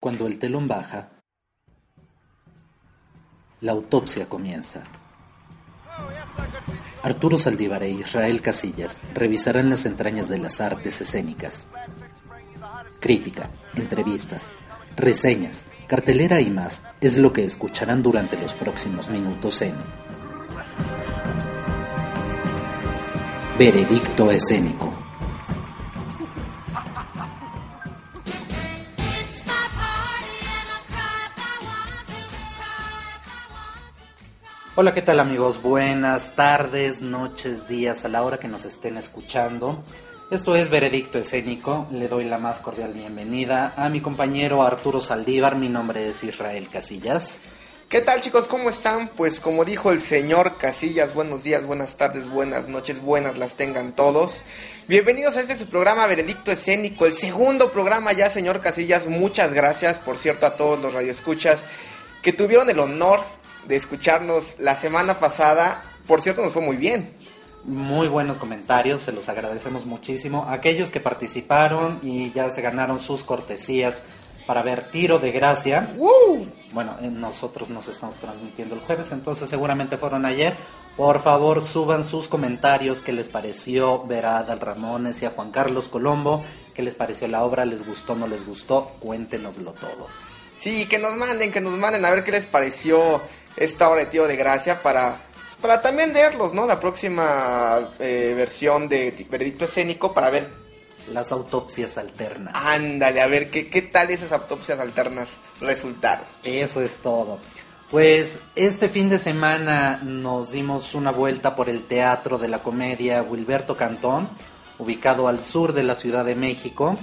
Cuando el telón baja, la autopsia comienza. Arturo Saldívar e Israel Casillas revisarán las entrañas de las artes escénicas. Crítica, entrevistas, reseñas, cartelera y más es lo que escucharán durante los próximos minutos en Veredicto Escénico. Hola, ¿qué tal amigos? Buenas tardes, noches, días, a la hora que nos estén escuchando. Esto es Veredicto Escénico. Le doy la más cordial bienvenida a mi compañero Arturo Saldívar. Mi nombre es Israel Casillas. ¿Qué tal chicos? ¿Cómo están? Pues como dijo el señor Casillas, buenos días, buenas tardes, buenas noches, buenas las tengan todos. Bienvenidos a este su programa Veredicto Escénico, el segundo programa ya, señor Casillas. Muchas gracias, por cierto, a todos los radioescuchas que tuvieron el honor de escucharnos la semana pasada. Por cierto, nos fue muy bien. Muy buenos comentarios, se los agradecemos muchísimo. Aquellos que participaron y ya se ganaron sus cortesías para ver Tiro de Gracia. Bueno, eh, nosotros nos estamos transmitiendo el jueves, entonces seguramente fueron ayer. Por favor, suban sus comentarios, qué les pareció ver a Adal Ramones y a Juan Carlos Colombo, qué les pareció la obra, les gustó, no les gustó, cuéntenoslo todo. Sí, que nos manden, que nos manden a ver qué les pareció esta obra de Tiro de Gracia para, para también leerlos, ¿no? La próxima eh, versión de Veredicto Escénico para ver Las autopsias alternas. Ándale, a ver qué, qué tal esas autopsias alternas resultaron. Eso es todo. Pues este fin de semana nos dimos una vuelta por el Teatro de la Comedia Wilberto Cantón, ubicado al sur de la Ciudad de México,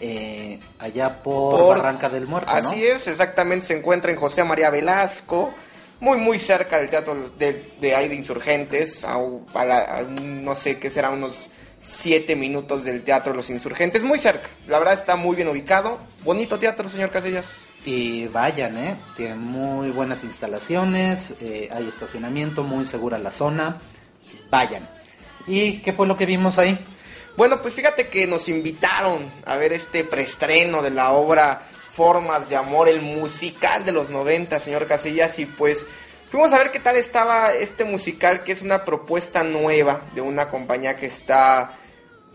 eh, allá por, Por- Barranca del Muerto, ¿no? Así es, exactamente, se encuentra en José María Velasco, muy muy cerca del teatro de, de ahí de Insurgentes, a, la- a no sé qué será, unos siete minutos del Teatro los Insurgentes, muy cerca, la verdad está muy bien ubicado, bonito teatro, señor Casillas. Y vayan, ¿eh? Tiene muy buenas instalaciones, eh, hay estacionamiento, muy segura la zona. Vayan. ¿Y qué fue lo que vimos ahí? Bueno, pues fíjate que nos invitaron a ver este preestreno de la obra Formas de Amor, el musical de los 90, señor Casillas, y pues fuimos a ver qué tal estaba este musical, que es una propuesta nueva de una compañía que está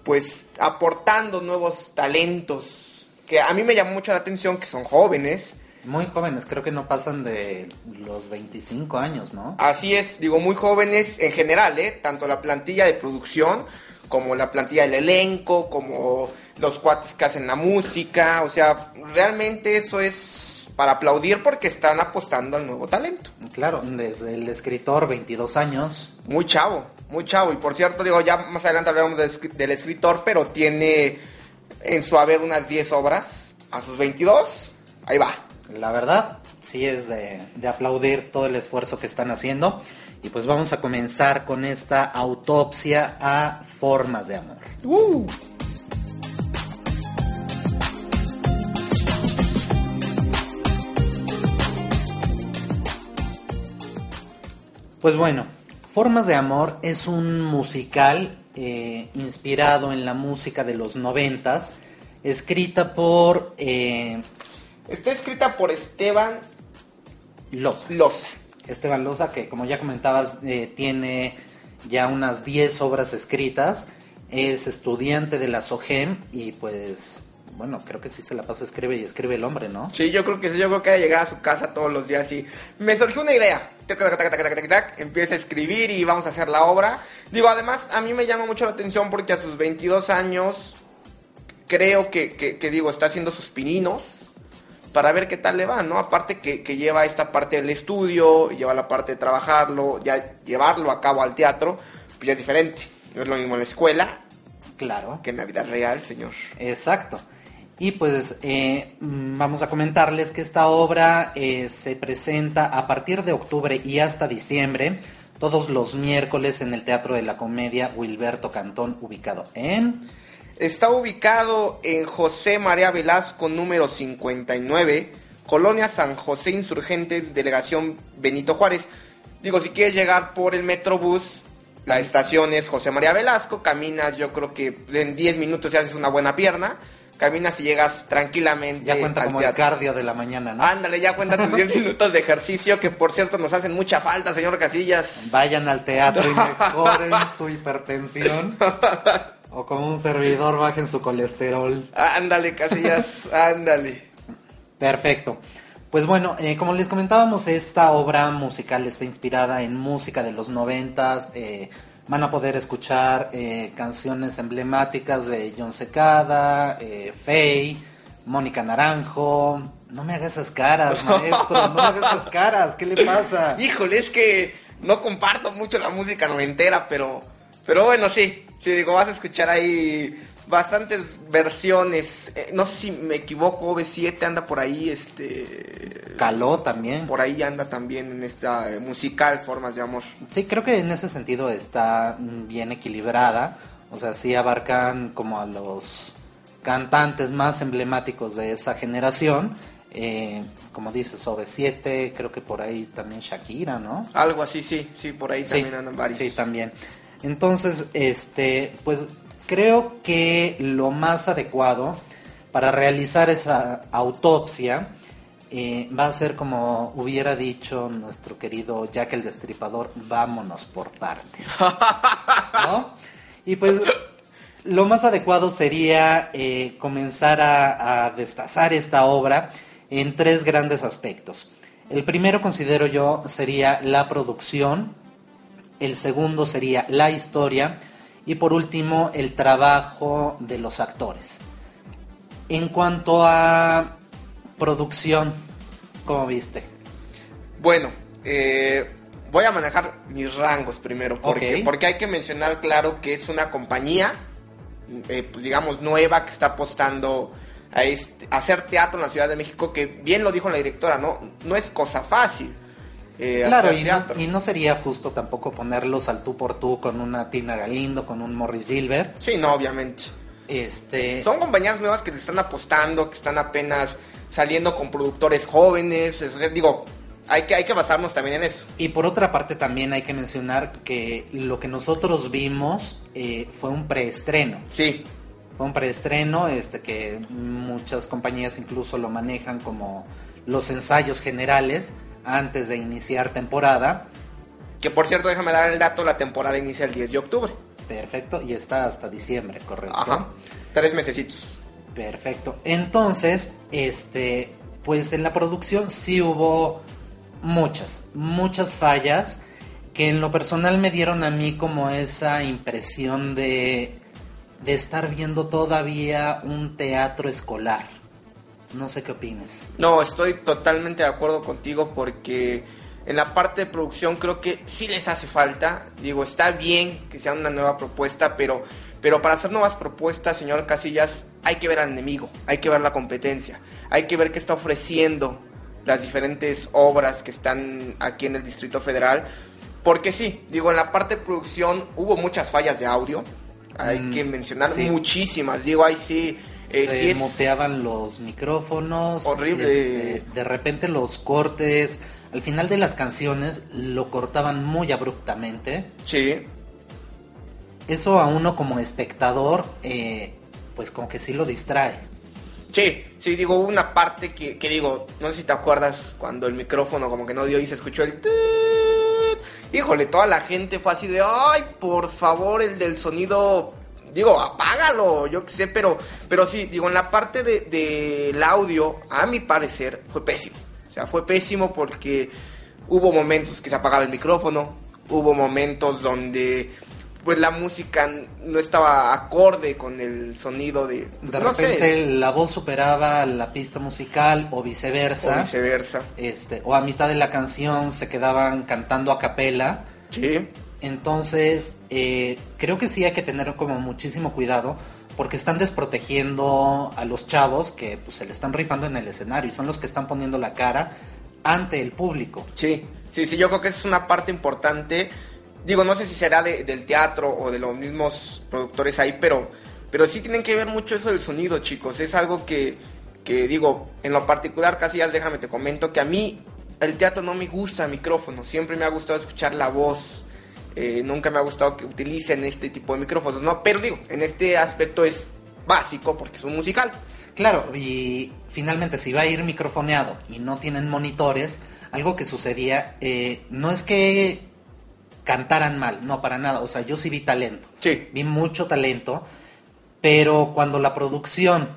pues aportando nuevos talentos, que a mí me llamó mucho la atención, que son jóvenes, Muy jóvenes, creo que no pasan de los 25 años, ¿no? Así es, digo, muy jóvenes en general, ¿eh? Tanto la plantilla de producción como la plantilla del elenco, como los cuates que hacen la música. O sea, realmente eso es para aplaudir porque están apostando al nuevo talento. Claro, desde el escritor, 22 años. Muy chavo, muy chavo. Y por cierto, digo, ya más adelante hablaremos del, escri- del escritor, pero tiene en su haber unas 10 obras. A sus 22, ahí va. La verdad, sí es de, de aplaudir todo el esfuerzo que están haciendo. Y pues vamos a comenzar con esta autopsia a formas de amor. Uh. Pues bueno, Formas de Amor es un musical eh, inspirado en la música de los noventas, escrita por eh, Está escrita por Esteban Loza. Loza. Esteban Loza, que como ya comentabas, eh, tiene ya unas 10 obras escritas, es estudiante de la SOGEM y pues, bueno, creo que sí se la pasa, escribe y escribe el hombre, ¿no? Sí, yo creo que sí, yo creo que ha de llegar a su casa todos los días y me surgió una idea. Empieza a escribir y vamos a hacer la obra. Digo, además, a mí me llama mucho la atención porque a sus 22 años creo que, que, que, digo, está haciendo sus pininos para ver qué tal le va, ¿no? Aparte que, que lleva esta parte del estudio, lleva la parte de trabajarlo, ya llevarlo a cabo al teatro, pues ya es diferente. No es lo mismo en la escuela Claro. que en la vida real, señor. Exacto. Y pues eh, vamos a comentarles que esta obra eh, se presenta a partir de octubre y hasta diciembre, todos los miércoles en el Teatro de la Comedia Wilberto Cantón, ubicado en... Está ubicado en José María Velasco número 59, Colonia San José Insurgentes, Delegación Benito Juárez. Digo, si quieres llegar por el Metrobús, la estación es José María Velasco, caminas yo creo que en 10 minutos ya haces una buena pierna, caminas y llegas tranquilamente. Ya cuenta al como el teatro. cardio de la mañana, ¿no? Ándale, ya cuenta tus 10 minutos de ejercicio, que por cierto nos hacen mucha falta, señor Casillas. Vayan al teatro y mejoren su hipertensión. O como un servidor bajen su colesterol. Ándale, Casillas, ándale. Perfecto. Pues bueno, eh, como les comentábamos, esta obra musical está inspirada en música de los noventas. eh, van a poder escuchar eh, canciones emblemáticas de John Secada, eh, Faye, Mónica Naranjo. No me hagas esas caras, maestro. No me hagas esas caras. ¿Qué le pasa? Híjole, es que no comparto mucho la música noventera, pero, pero bueno, sí. Sí, digo, vas a escuchar ahí bastantes versiones. Eh, no sé si me equivoco, B7 anda por ahí, este... Caló también. Por ahí anda también en esta eh, musical Formas de Amor. Sí, creo que en ese sentido está mm, bien equilibrada. O sea, sí abarcan como a los cantantes más emblemáticos de esa generación. Eh, como dices, OV7, creo que por ahí también Shakira, ¿no? Algo así, sí, sí, por ahí Sí, también andan varios. sí, también. Entonces, este, pues creo que lo más adecuado para realizar esa autopsia eh, va a ser como hubiera dicho nuestro querido Jack el Destripador, vámonos por partes. ¿No? Y pues lo más adecuado sería eh, comenzar a, a destazar esta obra en tres grandes aspectos. El primero considero yo sería la producción, el segundo sería la historia y por último el trabajo de los actores. En cuanto a producción, ¿cómo viste? Bueno, eh, voy a manejar mis rangos primero, porque, porque hay que mencionar claro que es una compañía, eh, pues digamos, nueva que está apostando a, este- a hacer teatro en la Ciudad de México, que bien lo dijo la directora, ¿no? No es cosa fácil. Eh, Claro, hacer y no, y no sería justo tampoco ponerlos al tú por tú con una Tina Galindo, con un Morris Gilbert. Sí, no, obviamente. Este, Son compañías nuevas que le están apostando, que están apenas saliendo con productores jóvenes, sea, digo, hay que, hay que basarnos también en eso. Y por otra parte también hay que mencionar que lo que nosotros vimos eh, fue un preestreno. Sí, Fue un preestreno este, que muchas compañías incluso lo manejan como los ensayos generales antes de iniciar temporada. que por cierto, déjame dar el dato, la temporada inicia el 10 de octubre. Perfecto, y está hasta diciembre, correcto. Ajá, tres mesecitos. Perfecto. Entonces, este, pues en la producción sí hubo muchas, muchas fallas que en lo personal me dieron a mí como esa impresión de, de estar viendo todavía un teatro escolar. No sé qué opines. No, estoy totalmente de acuerdo contigo porque en la parte de producción creo que sí les hace falta. Digo, está bien que sea una nueva propuesta, pero, pero para hacer nuevas propuestas, señor Casillas, hay que ver al enemigo, hay que ver la competencia, hay que ver qué está ofreciendo las diferentes obras que están aquí en el Distrito Federal. Porque sí, digo, en la parte de producción hubo muchas fallas de audio. Hay Mm, que mencionar sí. muchísimas. Digo, ahí sí. Eh, Se sí es- muteaban los micrófonos. Horrible. este, de repente los cortes. Al final de las canciones lo cortaban muy abruptamente. Sí, Eso a uno como espectador, eh, pues como que sí lo distrae. Sí, sí, digo, una parte que, que digo, no sé si te acuerdas cuando el micrófono como que no dio y se escuchó el... tut. Híjole, toda la gente fue así de, ay, por favor, el del sonido, digo, apágalo, yo qué sé, pero, pero sí, digo, en la parte de- del audio, a mi parecer, fue pésimo. O sea, fue pésimo porque hubo momentos que se apagaba el micrófono, hubo momentos donde pues la música no estaba acorde con el sonido de... De no sé, repente la voz superaba la pista musical o viceversa. o viceversa. Este, o a mitad de la canción se quedaban cantando a capela. Sí, Entonces, eh, creo que sí hay que tener como muchísimo cuidado porque están desprotegiendo a los chavos que pues, se le están rifando en el escenario y son los que están poniendo la cara ante el público. Sí, sí, sí, yo creo que esa es una parte importante. Digo, no sé si será de- del teatro o de los mismos productores ahí, pero, pero sí tienen que ver mucho eso del sonido, chicos. Es algo que, que digo, en lo particular, Casillas, déjame te comento que a mí el teatro no me gusta micrófono. Siempre me ha gustado escuchar la voz. Eh, nunca me ha gustado que utilicen este tipo de micrófonos, ¿no? Pero digo, en este aspecto es básico porque es un musical. Claro, y finalmente si va a ir microfoneado y no tienen monitores, algo que sucedía, eh, no es que cantaran mal, no, para nada, o sea, yo sí vi talento, Sí. vi mucho talento, pero cuando la producción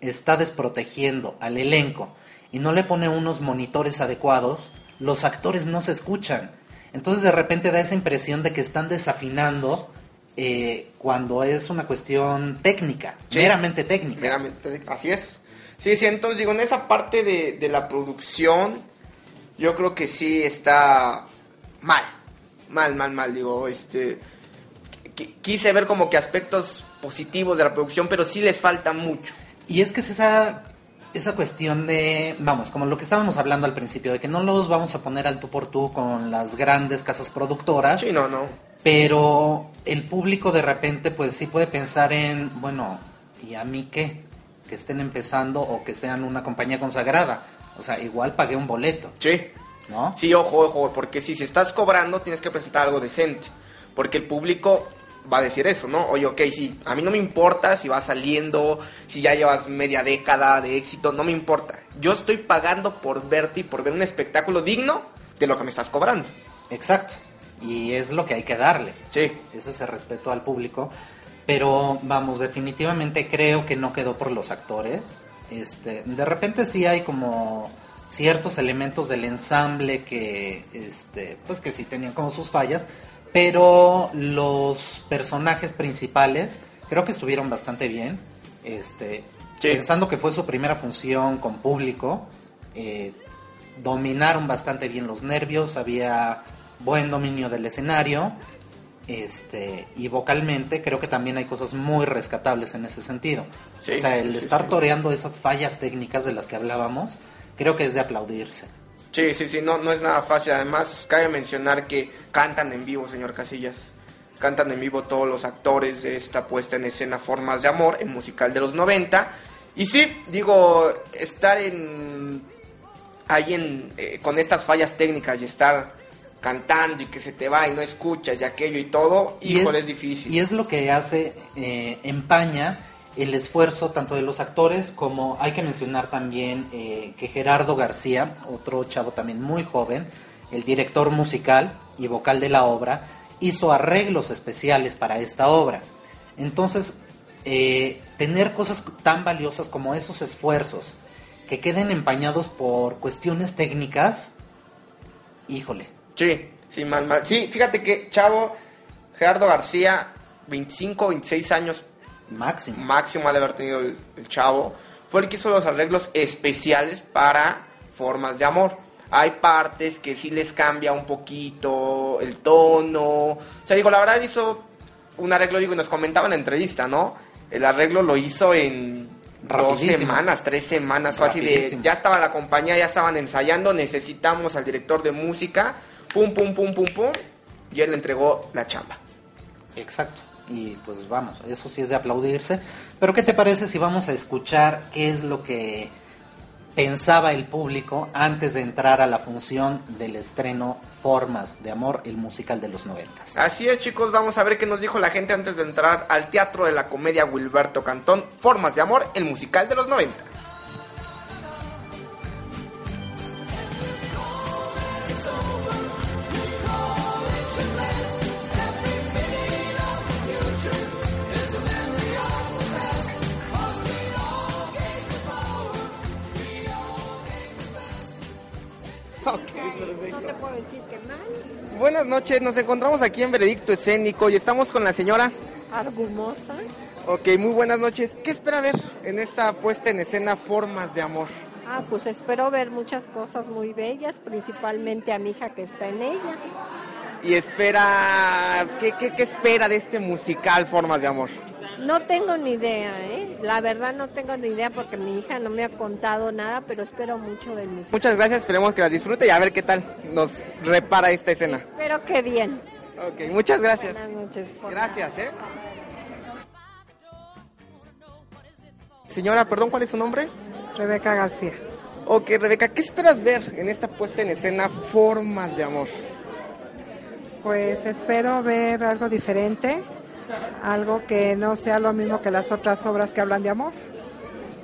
está desprotegiendo al elenco y no le pone unos monitores adecuados, los actores no se escuchan. Entonces de repente da esa impresión de que están desafinando eh, cuando es una cuestión técnica, Sí. meramente técnica. Meramente, así es. Sí, sí, entonces digo, en esa parte de, de la producción, yo creo que sí está mal. Mal, mal, mal. Digo, este. qui- Quise ver como que aspectos positivos de la producción, pero sí les falta mucho. Y es que es esa, esa cuestión de, vamos, como lo que estábamos hablando al principio, de que no los vamos a poner al tú por tú con las grandes casas productoras, Sí, no, no. pero el público de repente pues sí puede pensar en, bueno, ¿y a mí qué? Que estén empezando o que sean una compañía consagrada. O sea, igual pagué un boleto, Sí. ¿no? Sí, ojo, ojo, porque si, si estás cobrando tienes que presentar algo decente. Porque el público va a decir eso, ¿no? Oye, ok, sí, a mí no me importa si vas saliendo, si ya llevas media década de éxito, no me importa. Yo estoy pagando por verte y por ver un espectáculo digno de lo que me estás cobrando. Exacto. Y es lo que hay que darle. Sí, ese es el respeto al público. Pero vamos, definitivamente creo que no quedó por los actores. Este, de repente sí hay como ciertos elementos del ensamble que, este, pues que sí tenían como sus fallas, pero los personajes principales creo que estuvieron bastante bien. Este, Sí. pensando que fue su primera función con público, eh, dominaron bastante bien los nervios, había buen dominio del escenario, este, y vocalmente creo que también hay cosas muy rescatables en ese sentido. Sí, o sea, el sí, estar toreando esas fallas técnicas de las que hablábamos, creo que es de aplaudirse. Sí, sí, sí, no, no es nada fácil. Además, cabe mencionar que cantan en vivo, señor Casillas. Cantan en vivo todos los actores de esta puesta en escena Formas de Amor, en musical de los 90. Y sí, digo, estar en ahí en, eh, con estas fallas técnicas y estar cantando y que se te va y no escuchas y aquello y todo, Y híjole, es, difícil. Y es lo que hace, eh, empaña el esfuerzo tanto de los actores como hay que mencionar también eh, que Gerardo García, otro chavo también muy joven, el director musical y vocal de la obra, hizo arreglos especiales para esta obra. Entonces, eh, tener cosas tan valiosas como esos esfuerzos que queden empañados por cuestiones técnicas, híjole, Sí, sí, mal, mal. Sí, fíjate que Chavo, Gerardo García, 25, 26 años máximo. máximo ha de haber tenido el, el chavo, fue el que hizo los arreglos especiales para formas de amor. Hay partes que sí les cambia un poquito el tono. O sea, digo, la verdad hizo un arreglo, digo, y nos comentaba en la entrevista, ¿no? El arreglo lo hizo en dos semanas, tres semanas, fácil de, ya estaba la compañía, ya estaban ensayando, necesitamos al director de música, pum, pum, pum, pum, pum, y él le entregó la chamba. Exacto. Y pues vamos, eso sí es de aplaudirse. Pero ¿qué te parece si vamos a escuchar qué es lo que pensaba el público antes de entrar a la función del estreno Formas de Amor, el musical de los noventas? Así es, chicos, vamos a ver qué nos dijo la gente antes de entrar al Teatro de la Comedia Wilberto Cantón, Formas de Amor, el musical de los 90. Noches, nos encontramos aquí en Veredicto Escénico y estamos con la señora. Argumosa. Ok, muy buenas noches. ¿Qué espera ver en esta puesta en escena Formas de Amor? Ah, pues espero ver muchas cosas muy bellas, principalmente a mi hija que está en ella. Y espera, ¿qué, qué, qué espera de este musical Formas de Amor? No tengo ni idea, ¿eh? La verdad no tengo ni idea porque mi hija no me ha contado nada, pero espero mucho del musical. Muchas gracias, esperemos que la disfrute y a ver qué tal nos repara esta escena. Espero que bien. Ok, muchas gracias. Buenas noches. por Gracias, ¿eh? Señora, perdón, ¿cuál es su nombre? Rebeca García. Ok, Rebeca, ¿qué esperas ver en esta puesta en escena Formas de Amor? Pues espero ver algo diferente, algo que no sea lo mismo que las otras obras que hablan de amor.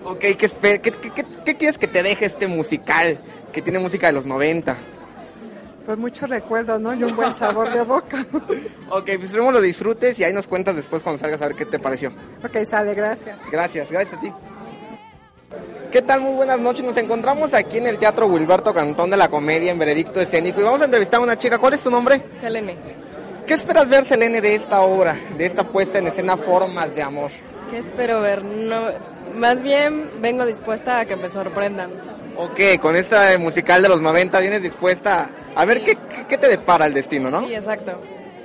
Ok, ¿qué, espe- qué- qué- qué- qué quieres que te deje este musical que tiene música de los 90? Pues muchos recuerdos, ¿no? Y un buen sabor de boca. Ok, pues esperemos lo disfrutes y ahí nos cuentas después cuando salgas a ver qué te pareció. ok, sale, gracias. Gracias, gracias a ti. ¿Qué tal? Muy buenas noches. Nos encontramos aquí en el Teatro Wilberto Cantón de la Comedia en Veredicto Escénico y vamos a entrevistar a una chica. ¿Cuál es tu nombre? Selene, ¿Qué esperas ver, Selene, de esta obra, de esta puesta en escena Formas de Amor? ¿qué espero ver? No, más bien vengo dispuesta a que me sorprendan. Ok, con esta musical de los 90 vienes dispuesta a, a ver qué, qué- qué te depara el destino, ¿no? Sí, exacto.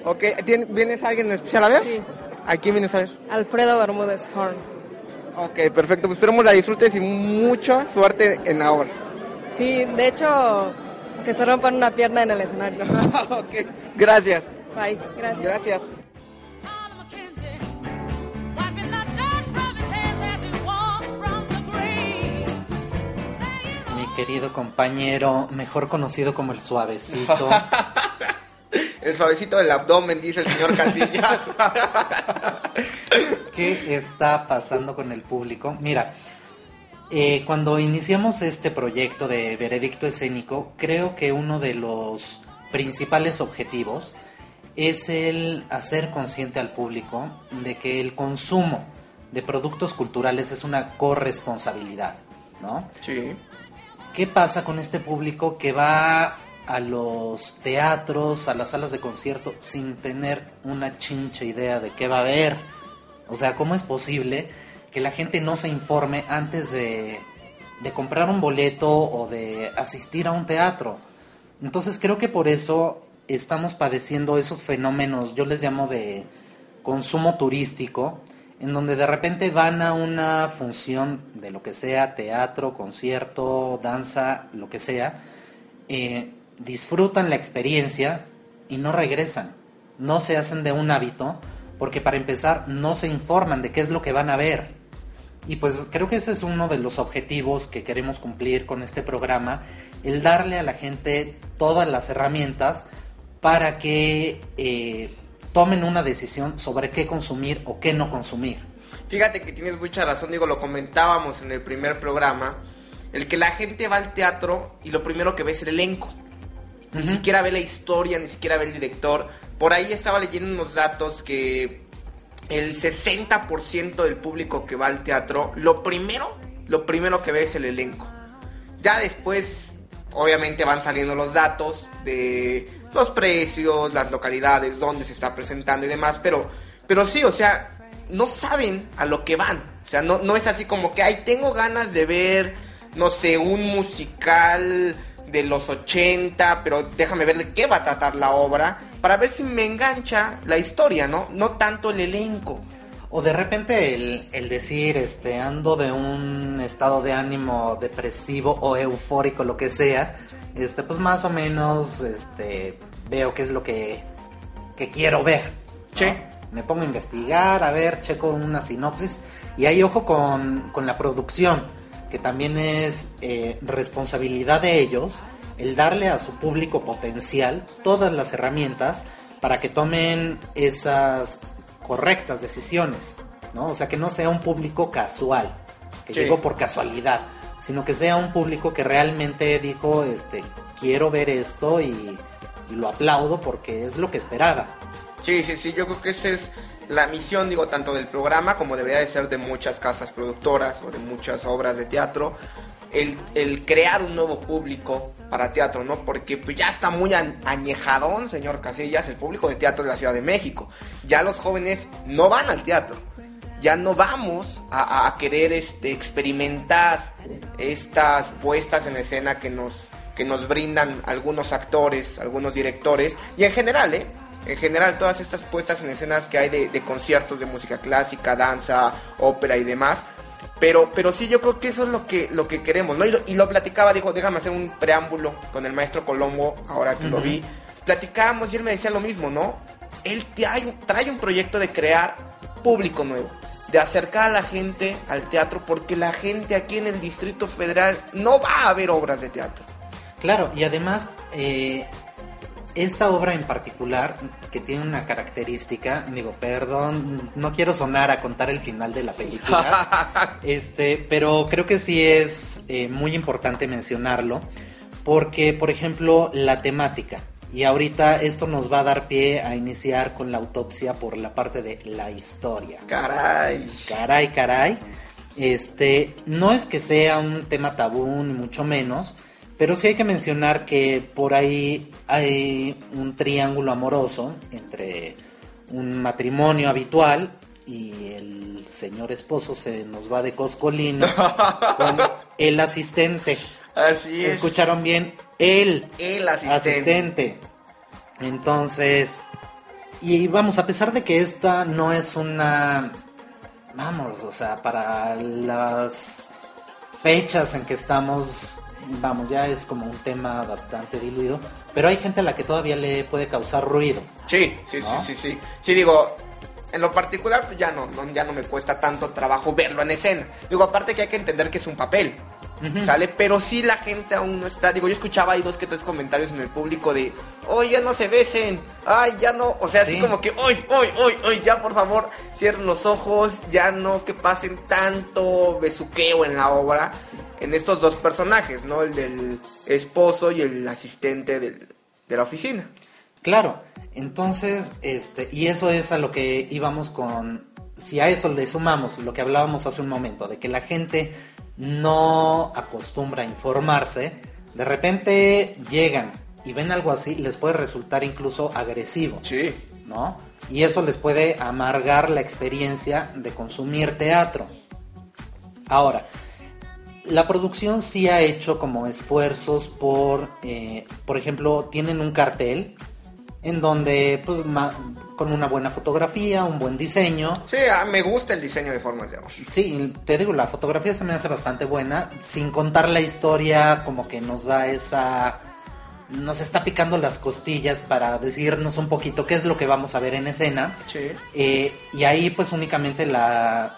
Ok, ¿tien- ¿vienes alguien en especial a ver? Sí. ¿A quién vienes a ver? Alfredo Bermúdez Horn. Ok, perfecto. Pues esperemos la disfrutes y mucha suerte en la obra. Sí, de hecho, que se rompan una pierna en el escenario. ok, gracias. Bye, gracias. Gracias. Mi querido compañero, mejor conocido como el suavecito. El suavecito del abdomen, dice el señor Casillas. ¿Qué está pasando con el público? Mira, eh, cuando iniciamos este proyecto de veredicto escénico, creo que uno de los principales objetivos es el hacer consciente al público de que el consumo de productos culturales es una corresponsabilidad, ¿no? sí. ¿Qué pasa con este público que va a los teatros, a las salas de concierto sin tener una chincha idea de qué va a haber? O sea, ¿cómo es posible que la gente no se informe antes de, de comprar un boleto o de asistir a un teatro? Entonces creo que por eso estamos padeciendo esos fenómenos, yo les llamo de consumo turístico, en donde de repente van a una función de lo que sea, teatro, concierto, danza, lo que sea, eh, disfrutan la experiencia y no regresan, no se hacen de un hábito, porque para empezar no se informan de qué es lo que van a ver. Y pues creo que ese es uno de los objetivos que queremos cumplir con este programa, el darle a la gente todas las herramientas para que eh, tomen una decisión sobre qué consumir o qué no consumir. Fíjate que tienes mucha razón, digo, lo comentábamos en el primer programa, el que la gente va al teatro y lo primero que ve es el elenco. Ni siquiera ve la historia, ni siquiera ve el director. Por ahí estaba leyendo unos datos que el 60% del público que va al teatro, lo primero, lo primero que ve es el elenco. Ya después, obviamente van saliendo los datos de los precios, las localidades, dónde se está presentando y demás, pero, pero sí, o sea, no saben a lo que van. O sea, no, no es así como que, ay, tengo ganas de ver, no sé, un musical de los 80, pero déjame ver de qué va a tratar la obra, para ver si me engancha la historia, ¿no? No tanto el elenco. O de repente el, el decir, este, ando de un estado de ánimo depresivo o eufórico, lo que sea, este, pues más o menos, este, veo qué es lo que, que quiero ver. ¿no? Sí. Me pongo a investigar, a ver, checo una sinopsis y ahí ojo con, con la producción, que también es eh, responsabilidad de ellos el darle a su público potencial todas las herramientas para que tomen esas correctas decisiones, ¿no? O sea, que no sea un público casual, que Sí. llegó por casualidad, sino que sea un público que realmente dijo, este, quiero ver esto y, y lo aplaudo porque es lo que esperaba. Sí, sí, sí, yo creo que esa es la misión, digo, tanto del programa como debería de ser de muchas casas productoras o de muchas obras de teatro, el, crear un nuevo público para teatro, ¿no? Porque pues ya está muy añejadón, señor Casillas, el público de teatro de la Ciudad de México. Ya los jóvenes no van al teatro. Ya no vamos a, querer este, experimentar estas puestas en escena que nos, que nos brindan algunos actores, algunos directores, y en general, ¿eh? en general todas estas puestas en escenas que hay de conciertos de música clásica, danza, ópera y demás. Pero, pero sí, yo creo que eso es lo que, lo que queremos, ¿no? Y lo, y lo platicaba, dijo, déjame hacer un preámbulo con el maestro Colombo, ahora que lo vi. Platicábamos y él me decía lo mismo, ¿no? Él trae, trae un proyecto de crear público nuevo, de acercar a la gente al teatro, porque la gente aquí en el Distrito Federal no va a ver obras de teatro. Claro, y además, eh, esta obra en particular, que tiene una característica, digo, perdón, no quiero sonar a contar el final de la película, este, pero creo que sí es eh, muy importante mencionarlo, porque, por ejemplo, la temática, y ahorita esto nos va a dar pie a iniciar con la autopsia por la parte de la historia. Caray. Caray, caray. Este, no es que sea un tema tabú, ni mucho menos, pero sí hay que mencionar que por ahí hay un triángulo amoroso entre un matrimonio habitual y el señor esposo se nos va de coscolino con el asistente. Así es. ¿Escucharon bien? El El asistente. asistente. Entonces, y vamos, a pesar de que esta no es una, vamos, o sea, para las fechas en que estamos, vamos, ya es como un tema bastante diluido, pero hay gente a la que todavía le puede causar ruido. Sí, sí, ¿No? sí, sí, sí. Sí, digo, en lo particular, pues ya no, no, ya no me cuesta tanto trabajo verlo en escena. Digo, aparte que hay que entender que es un papel, ¿sale? Pero sí la gente aún no está. Digo, yo escuchaba ahí dos que tres comentarios en el público de, hoy ya no se besen, ay, ya no. O sea, así Sí. como que, hoy, hoy, hoy, hoy, ya por favor, cierren los ojos, ya no que pasen tanto besuqueo en la obra. En estos dos personajes, ¿no? El del esposo y el asistente del- de la oficina. Claro, entonces, este, y eso es a lo que íbamos con, si a eso le sumamos lo que hablábamos hace un momento, de que la gente no acostumbra a informarse, de repente llegan y ven algo así, les puede resultar incluso agresivo, Sí. ¿no? Y eso les puede amargar la experiencia de consumir teatro. Ahora, la producción sí ha hecho como esfuerzos por, eh, por ejemplo, tienen un cartel en donde, pues, ma- con una buena fotografía, un buen diseño. Sí, ah, me gusta el diseño de formas de amor. Sí, te digo, la fotografía se me hace bastante buena, sin contar la historia, como que nos da esa... Nos está picando las costillas para decirnos un poquito qué es lo que vamos a ver en escena. Sí. Eh, y ahí pues únicamente la,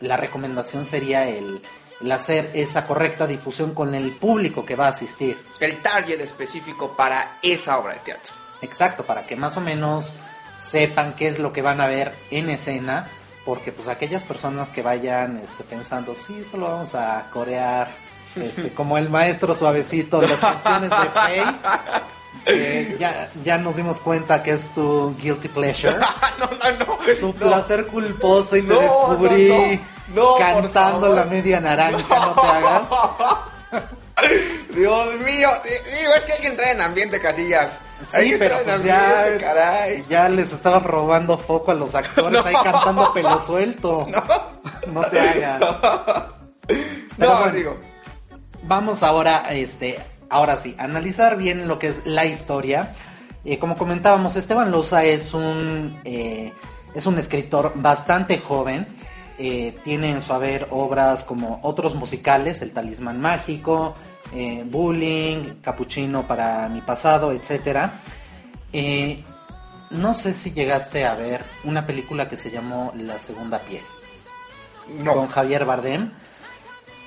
la recomendación sería el, el hacer esa correcta difusión con el público que va a asistir. El target específico para esa obra de teatro. Exacto, para que más o menos sepan qué es lo que van a ver en escena, porque pues aquellas personas que vayan este, pensando, sí, eso lo vamos a corear, este, como el maestro suavecito de las canciones de Faye, que ya, ya nos dimos cuenta que es tu guilty pleasure. no, no, no. Tu no. placer culposo y No, descubrí no, cantando la media naranja, no te hagas. Dios mío, di- digo, es que hay que entrar en ambiente, casillas. Hay Sí, que pero pues ya, caray. ya les estaban robando foco a los actores ahí cantando pelo suelto. No, te hagas. Pero No, bueno, digo, Vamos ahora, este, ahora sí, analizar bien lo que es la historia. Eh, como comentábamos, Esteban Loza es un, eh, es un escritor bastante joven. Eh, tiene en su haber obras como otros musicales, El Talismán Mágico, eh, Bullying, Capuchino para mi pasado, etc. no sé si llegaste a ver una película que se llamó La Segunda Piel con no. Javier Bardem,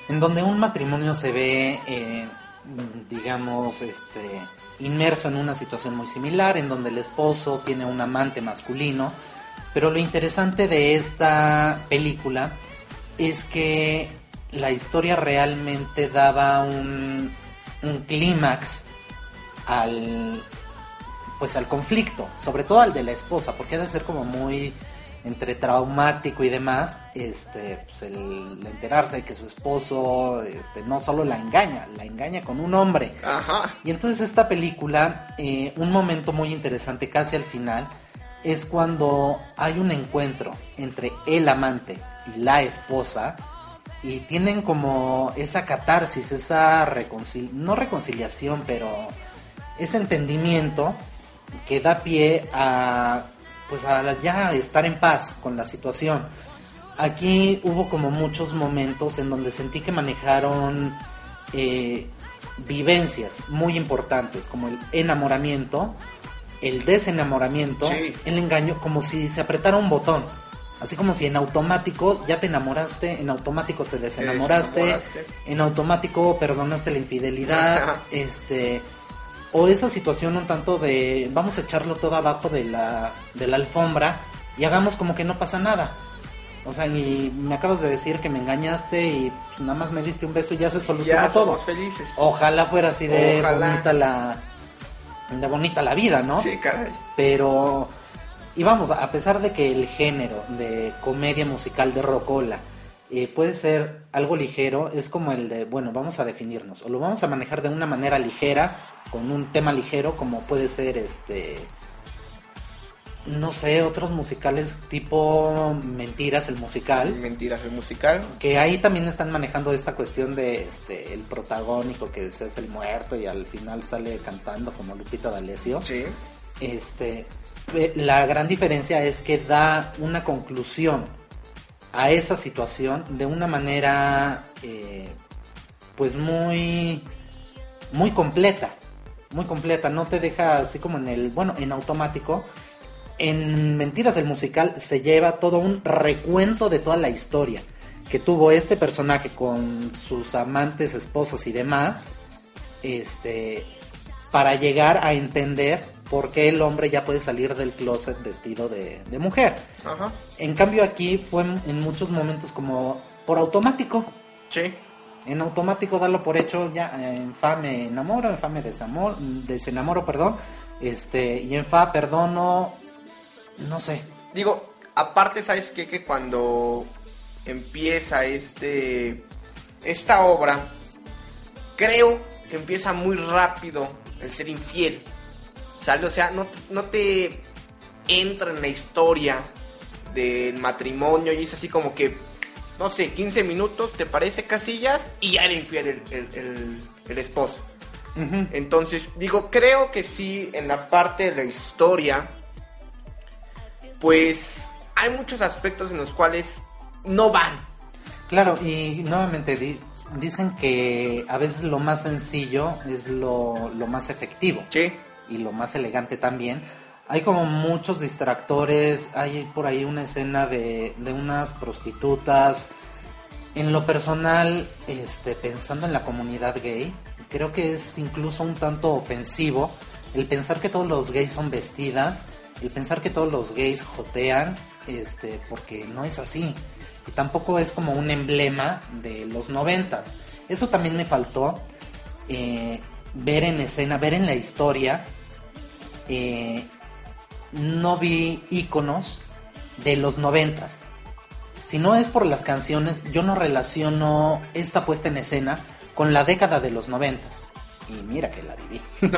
en donde un matrimonio se ve, eh, digamos, este, inmerso en una situación muy similar, en donde el esposo tiene un amante masculino, pero lo interesante de esta película es que la historia realmente daba un, un clímax al pues al conflicto, sobre todo al de la esposa, porque ha de ser como muy entre traumático y demás, este, pues el enterarse de que su esposo, este, no solo la engaña, la engaña con un hombre. Ajá. Y entonces esta película, eh, un momento muy interesante casi al final, es cuando hay un encuentro entre el amante y la esposa y tienen como esa catarsis, esa reconciliación, no reconciliación, pero ese entendimiento que da pie a pues a ya estar en paz con la situación. Aquí hubo como muchos momentos en donde sentí que manejaron eh, vivencias muy importantes, como el enamoramiento, el desenamoramiento, Sí. el engaño, como si se apretara un botón. Así como si en automático ya te enamoraste, en automático te desenamoraste, desenamoraste. en automático perdonaste la infidelidad, este o esa situación un tanto de vamos a echarlo todo abajo de la, de la alfombra y hagamos como que no pasa nada. O sea, y me acabas de decir que me engañaste y pues, nada más me diste un beso y ya se solucionó Ya todo. somos felices. Ojalá fuera así de Ojalá. bonita la de bonita la vida, ¿no? Sí, caray. Pero y vamos, a pesar de que el género de comedia musical de Rocola eh, puede ser algo ligero, es como el de, bueno, vamos a definirnos, o lo vamos a manejar de una manera ligera, con un tema ligero, como puede ser este, no sé, otros musicales tipo Mentiras, el musical, Mentiras, el musical. que ahí también están manejando esta cuestión de este, el protagónico que hace el muerto y al final sale cantando como Lupita D'Alessio. Sí. Este, la gran diferencia es que da una conclusión a esa situación de una manera, eh, pues muy, muy completa, muy completa. No te deja así como en el, bueno, en automático. En Mentiras el musical se lleva todo un recuento de toda la historia que tuvo este personaje con sus amantes, esposas y demás, este, para llegar a entender por qué el hombre ya puede salir del closet vestido de, de mujer. Ajá. En cambio aquí fue en muchos momentos como por automático. Sí. En automático darlo por hecho, ya en fa me enamoro, en fa me desamor, desenamoro, perdón. Este, y en fa perdono, no sé. Digo, aparte, ¿sabes qué? Que cuando empieza este esta obra, creo que empieza muy rápido el ser infiel. ¿Sale? O sea, no, no te entra en la historia del matrimonio y es así como que, no sé, 15 minutos, ¿te parece casillas? Y ya era infiel el, el- el- el esposo. Entonces, digo, creo que sí, en la parte de la historia, pues hay muchos aspectos en los cuales no van. Claro, y nuevamente di- dicen que a veces lo más sencillo es lo, lo más efectivo. Sí, y lo más elegante también. Hay como muchos distractores, hay por ahí una escena de, de unas prostitutas. En lo personal, este, pensando en la comunidad gay, creo que es incluso un tanto ofensivo el pensar que todos los gays son vestidas, el pensar que todos los gays jotean, este, porque no es así. Y tampoco es como un emblema de los noventas. Eso también me faltó eh, ver en escena, ver en la historia. Eh, no vi íconos de los noventas. Si no es por las canciones, yo no relaciono esta puesta en escena con la década de los noventas. Y mira que la viví.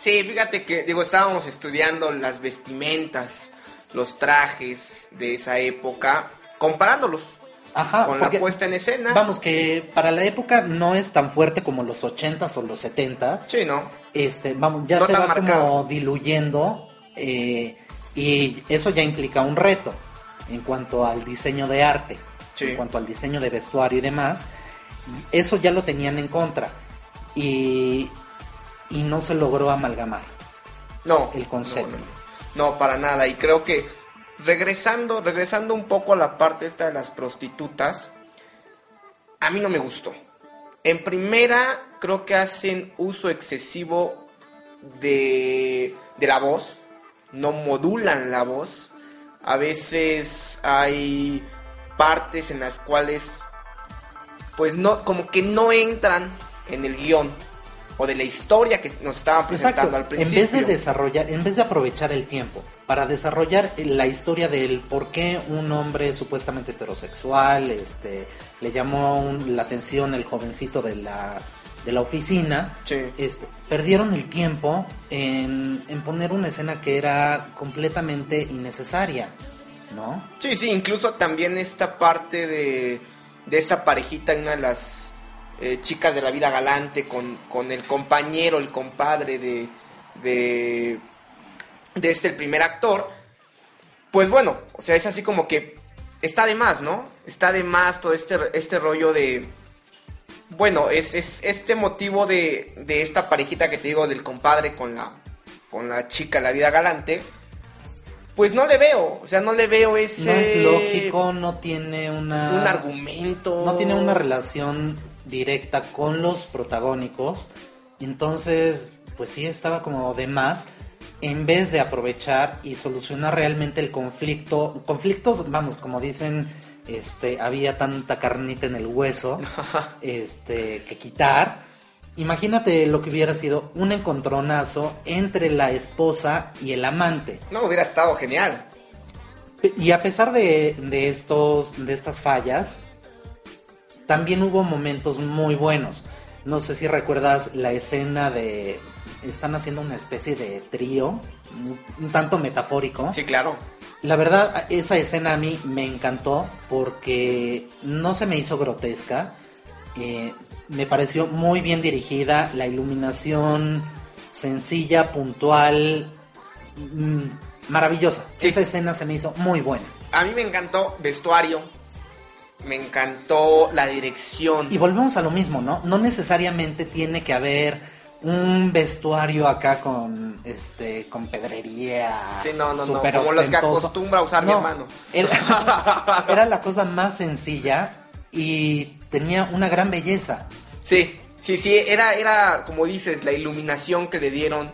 sí, fíjate que, digo, estábamos estudiando las vestimentas, los trajes de esa época, comparándolos Ajá, con porque- la puesta en escena. Vamos, que para la época no es tan fuerte como los 80s o los 70s. Sí, ¿no? Este, vamos, ya No se va marcado. como diluyendo eh, y eso ya implica un reto en cuanto al diseño de arte, Sí. en cuanto al diseño de vestuario y demás. Eso ya lo tenían en contra y, y no se logró amalgamar. No. El concepto. No. No, para nada. Y creo que regresando, regresando un poco a la parte esta de las prostitutas, a mí no me gustó. En primera, creo que hacen uso excesivo de, de la voz. No modulan la voz. A veces hay partes en las cuales, pues no, como que no entran en el guion o de la historia que nos estaban presentando al En principio. vez de desarrollar, en vez de aprovechar el tiempo para desarrollar la historia del por qué un hombre supuestamente heterosexual, este, le llamó un- la atención el jovencito de la, de la oficina, Sí. este, perdieron el tiempo en, en poner una escena que era completamente innecesaria, ¿no? Sí, sí, incluso también esta parte de, de esta parejita, una de las eh, chicas de la vida galante con, con el compañero, el compadre de, de, de este el primer actor, pues bueno, o sea, es así como que está de más, ¿no? Está de más todo este, este rollo de... Bueno, es, es este motivo de, de esta parejita que te digo del compadre con la, con la chica, la vida galante. Pues no le veo, o sea, no le veo ese... No es lógico, no tiene una... Un argumento. No tiene una relación directa con los protagónicos. Entonces, pues sí estaba como de más. En vez de aprovechar y solucionar realmente el conflicto. Conflictos, vamos, como dicen, este, había tanta carnita en el hueso. este, que quitar. Imagínate lo que hubiera sido un encontronazo entre la esposa y el amante. No, hubiera estado genial. Y a pesar de, de estos, de estas fallas, también hubo momentos muy buenos. No sé si recuerdas la escena de... Están haciendo una especie de trío, un, tanto metafórico. Sí, claro. La verdad, esa escena a mí me encantó porque no se me hizo grotesca. eh, me pareció muy bien dirigida, la iluminación sencilla, puntual, mm, maravillosa. Sí. Esa escena se me hizo muy buena. A mí me encantó vestuario. Me encantó la dirección. Y volvemos a lo mismo, ¿no? No necesariamente tiene que haber un vestuario acá con este con pedrería. Sí, no, no, no, como los que acostumbra a usar mi No, hermano. Era, era la cosa más sencilla y tenía una gran belleza. Sí, sí, sí, era, era, como dices, la iluminación que le dieron,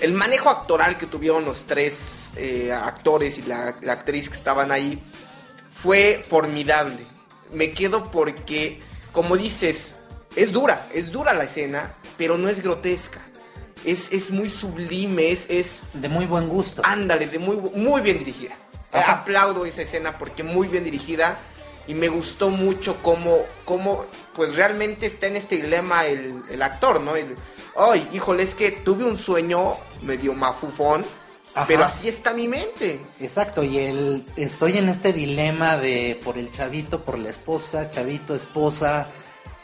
el manejo actoral que tuvieron los tres eh, actores y la, la actriz que estaban ahí, fue formidable. Me quedo porque, como dices, es dura, es dura la escena, pero no es grotesca. Es, es muy sublime, es, es, De muy buen gusto. ándale, de muy, muy bien dirigida. Ajá. Aplaudo esa escena porque muy bien dirigida y me gustó mucho cómo, cómo pues realmente está en este dilema el, el actor, ¿no? El, Ay, híjole, es que tuve un sueño medio mafufón, Ajá. pero así está mi mente. Exacto, y el estoy en este dilema de por el chavito, por la esposa, chavito, esposa.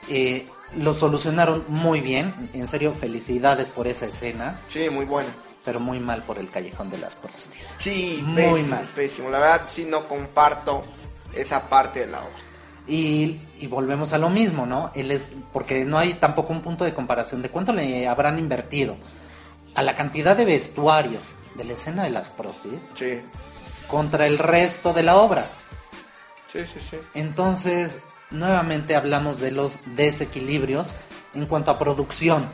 eh, lo solucionaron muy bien. En serio, felicidades por esa escena, Sí, muy buena. pero muy mal por el callejón de las prostis. Sí, Muy pésimo, mal. pésimo. La verdad sí no comparto esa parte de la obra. Y, y volvemos a lo mismo, ¿no? Él es, porque no hay tampoco un punto de comparación de cuánto le habrán invertido a la cantidad de vestuario de la escena de las prostis Sí, contra el resto de la obra. sí, sí, sí. Entonces, nuevamente hablamos de los desequilibrios en cuanto a producción.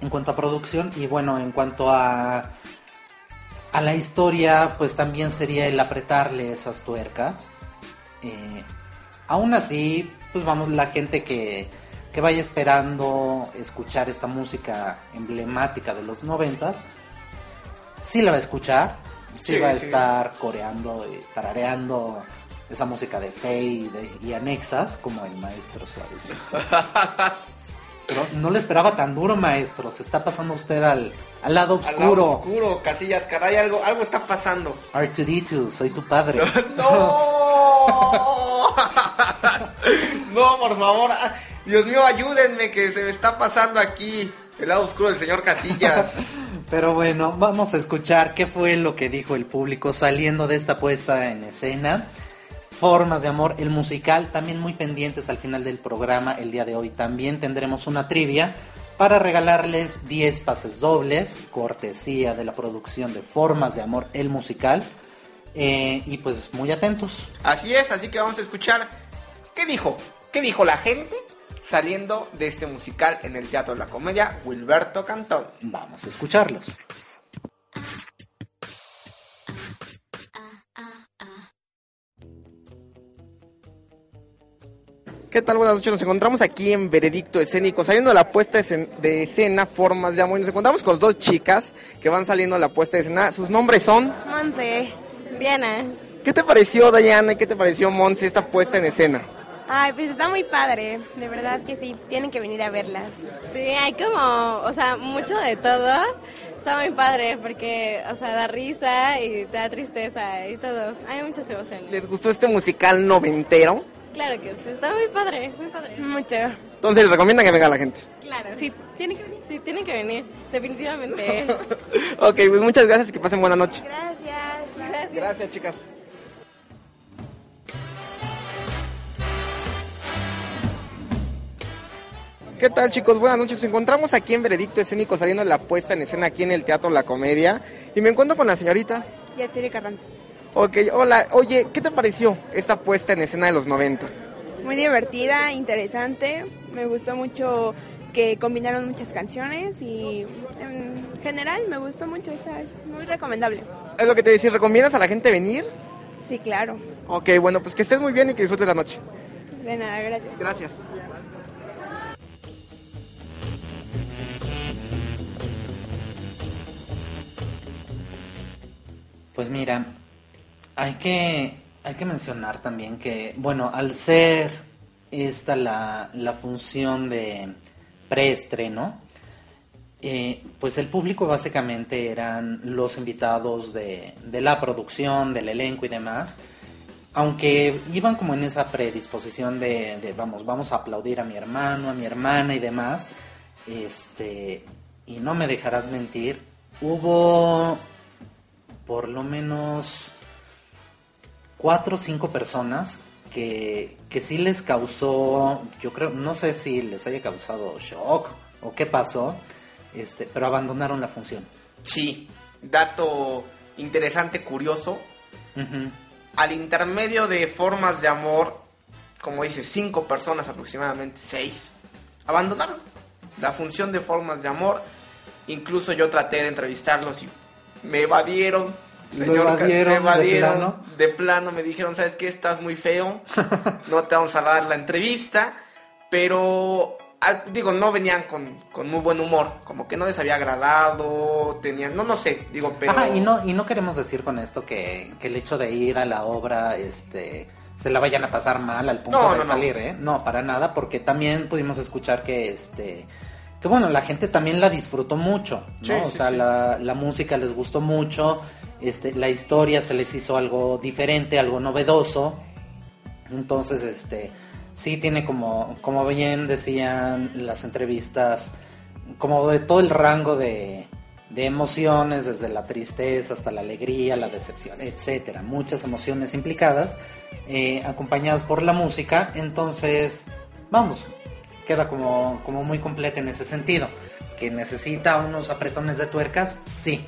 En cuanto a producción y bueno, en cuanto a a la historia, pues también sería el apretarle esas tuercas. Eh, aún así, pues vamos, la gente que, que vaya esperando escuchar esta música emblemática de los noventas, sí la va a escuchar, sí, Sí, va a sí. estar coreando y tarareando esa música de Faye y, de- y anexas como el maestro suavecito. Pero no le esperaba tan duro, maestro. Se está pasando usted al, al lado Al oscuro. lado oscuro, Casillas, caray, algo, algo está pasando. R2D2, soy tu padre. ¡No! no, por favor. Ah, Dios mío, ayúdenme que se me está pasando aquí el lado oscuro del señor Casillas. Pero bueno, vamos a escuchar qué fue lo que dijo el público saliendo de esta puesta en escena. Formas de amor, el musical, también muy pendientes al final del programa. El día de hoy también tendremos una trivia para regalarles 10 pases dobles, cortesía de la producción de Formas de amor, el musical. Eh, y pues muy atentos. Así es, así que vamos a escuchar qué dijo, qué dijo la gente saliendo de este musical en el Teatro de la Comedia, Wilberto Cantón. Vamos a escucharlos. ¿Qué tal? Buenas noches. Nos encontramos aquí en Veredicto Escénico, saliendo de la puesta de escen- de escena Formas de Amor. Nos encontramos con dos chicas que van saliendo de la puesta de escena. Sus nombres son. Monse, Diana. ¿Qué te pareció, Dayana? ¿Y qué te pareció, Monse, esta puesta en escena? Ay, pues está muy padre, de verdad que sí, tienen que venir a verla. Sí, hay como, o sea, mucho de todo. Está muy padre porque, o sea, da risa y da tristeza y todo. Hay muchas emociones. ¿Les gustó este musical noventero? Claro que sí, está muy padre, muy padre. Mucho. Entonces, recomiendan que venga la gente. Claro. Sí, tienen que venir. Sí, tienen que venir, definitivamente. Ok, pues muchas gracias y que pasen buena noche. Gracias. Gracias. Gracias, chicas. ¿Qué tal chicos? Buenas noches. Nos encontramos aquí en Veredicto Escénico saliendo de la puesta en escena aquí en el Teatro La Comedia y me encuentro con la señorita. Yatsiri Carranza. Ok, hola. Oye, ¿qué te pareció esta puesta en escena de los 90? Muy divertida, interesante. Me gustó mucho que combinaron muchas canciones y en general me gustó mucho. Esta es muy recomendable. Es lo que te decía, ¿recomiendas a la gente venir? Sí, claro. Ok, bueno, pues que estés muy bien y que disfrutes la noche. De nada, gracias. Gracias. Pues mira, hay que, hay que mencionar también que, bueno, al ser esta la, la función de preestreno, eh, pues el público básicamente eran los invitados de, de la producción, del elenco y demás, aunque iban como en esa predisposición de, de, vamos, vamos a aplaudir a mi hermano, a mi hermana y demás, este, y no me dejarás mentir, hubo por lo menos cuatro o cinco personas que, que sí les causó, yo creo, no sé si les haya causado shock o qué pasó, este, pero abandonaron la función. Sí, dato interesante, curioso. Al intermedio de formas de amor, como dice, cinco personas aproximadamente, seis, abandonaron la función de formas de amor. Incluso yo traté de entrevistarlos y me evadieron. ¿Lo Señor, Ca- evadieron me de plano? de plano, me dijeron, ¿sabes qué? Estás muy feo, no te vamos a dar la entrevista, pero al- digo, no venían con, con muy buen humor, como que no les había agradado, tenían, no, no sé, digo, pero... Ajá, y no, y no queremos decir con esto que, que el hecho de ir a la obra, este, se la vayan a pasar mal al punto No, de no, no. salir, ¿eh? No, para nada, porque también pudimos escuchar que, este, que bueno, la gente también la disfrutó mucho, ¿no? Sí, o sí, sea, sí. La, la música les gustó mucho, este, la historia se les hizo algo diferente, algo novedoso, entonces, este, sí tiene como, como bien decían las entrevistas, como de todo el rango de, emociones, desde la tristeza hasta la alegría, la decepción, etcétera, muchas emociones implicadas, eh, acompañadas por la música, entonces, vamos, queda como, como muy completa en ese sentido. Que necesita unos apretones de tuercas, sí,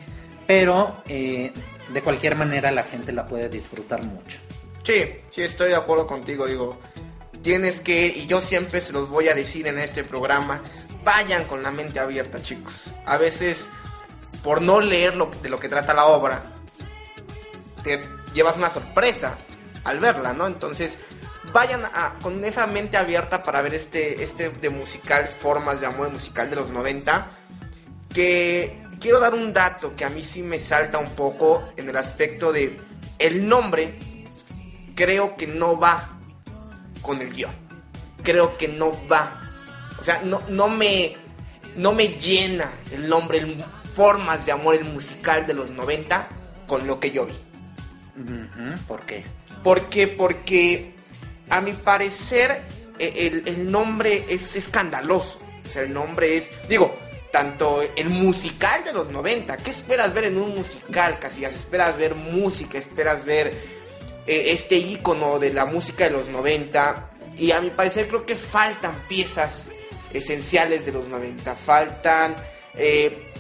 pero eh, de cualquier manera la gente la puede disfrutar mucho. Sí, sí, estoy de acuerdo contigo, digo, tienes que, y yo siempre se los voy a decir en este programa, vayan con la mente abierta, chicos. A veces, por no leer lo, de lo que trata la obra, te llevas una sorpresa al verla, ¿no? Entonces, vayan con esa mente abierta para ver este, este de musical, formas de amor musical de los 90, que quiero dar un dato que a mí sí me salta un poco en el aspecto de el nombre creo que no va con el guion. Creo que no va. O sea, no, no me no me llena el nombre, el formas de amor, el musical de los 90 con lo que yo vi. ¿Por qué? ¿Por qué? Porque a mi parecer e- el, el nombre es escandaloso. O sea, el nombre es, digo, tanto el musical de los 90. ¿Qué esperas ver en un musical, Casillas? Esperas ver música, esperas ver eh, este icono de la música de los 90. Y a mi parecer creo que faltan piezas esenciales de los 90. Faltan eh,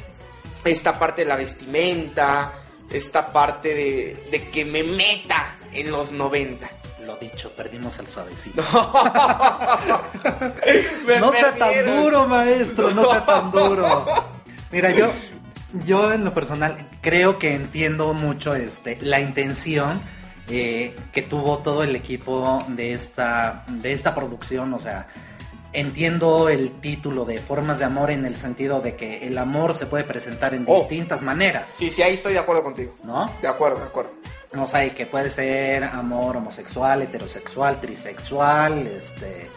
esta parte de la vestimenta, esta parte de, de que me meta en los 90. Lo dicho, perdimos al suavecito. No sea tan duro, maestro, no sea tan duro. Mira, yo, yo en lo personal creo que entiendo mucho este, la intención eh, que tuvo todo el equipo de esta, de esta producción. O sea, entiendo el título de Formas de Amor en el sentido de que el amor se puede presentar en Oh. distintas maneras, Sí, sí, ahí estoy de acuerdo contigo. ¿no? De acuerdo, de acuerdo. No sé, que puede ser amor homosexual, heterosexual, trisexual, este,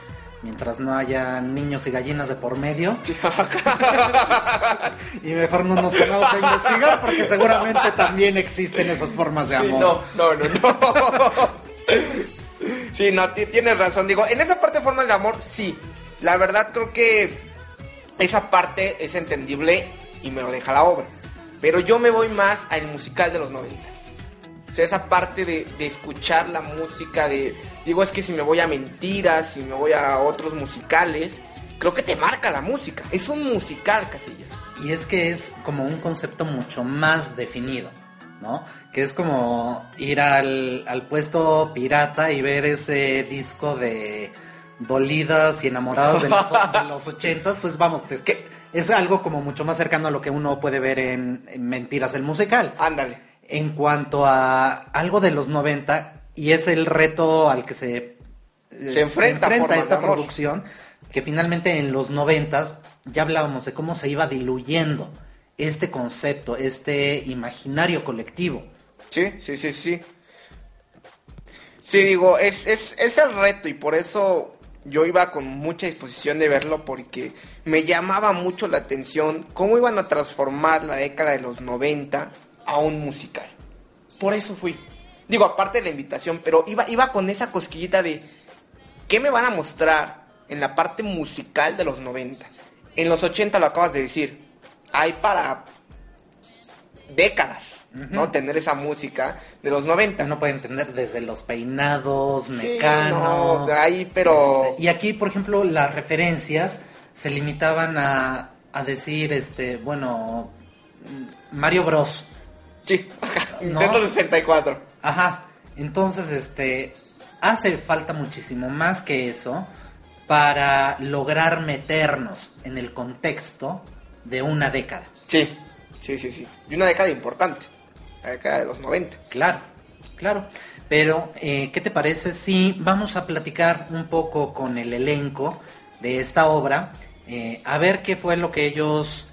mientras no haya niños y gallinas de por medio. y mejor no nos pongamos a investigar porque seguramente también existen esas formas de Sí, amor. no, no, no, no. Sí, no, ti- tienes razón. Digo, en esa parte de formas de amor, sí. La verdad creo que esa parte es entendible y me lo deja la obra. Pero yo me voy más al musical de los 90. O sea, esa parte de, de escuchar la música, de... Digo, es que si me voy a mentiras, si me voy a otros musicales, creo que te marca la música. Es un musical, Casillas. Y es que es como un concepto mucho más definido, ¿no? Que es como ir al, al puesto pirata y ver ese disco de dolidas y enamorados de los, de los ochentas, pues vamos, es que es algo como mucho más cercano a lo que uno puede ver en, en Mentiras el musical. Ándale. En cuanto a algo de los 90, y es el reto al que se, eh, Se enfrenta esta producción, que finalmente en los 90 ya hablábamos de cómo se iba diluyendo este concepto, este imaginario colectivo. Sí, sí, sí, sí. Sí, digo, es, es, es el reto y por eso yo iba con mucha disposición de verlo porque me llamaba mucho la atención cómo iban a transformar la década de los 90 a un musical. Por eso fui. Digo, aparte de la invitación, pero iba, iba con esa cosquillita de ¿qué me van a mostrar en la parte musical de los 90? En los 80 lo acabas de decir. Hay para décadas, ¿no? Tener esa música de los 90. Uno puede entender desde los peinados, Sí, mecano. no, ahí, pero... Este, y aquí, por ejemplo, las referencias se limitaban a, a decir, este, bueno, Mario Bros. Sí, ¿no? Nintendo 64. Ajá. Entonces, este, hace falta muchísimo más que eso para lograr meternos en el contexto de una década. Sí, sí, sí, sí. Y una década importante. La década de los 90. Claro, claro. Pero, eh, ¿qué te parece si vamos a platicar un poco con el elenco de esta obra? eh, a ver qué fue lo que ellos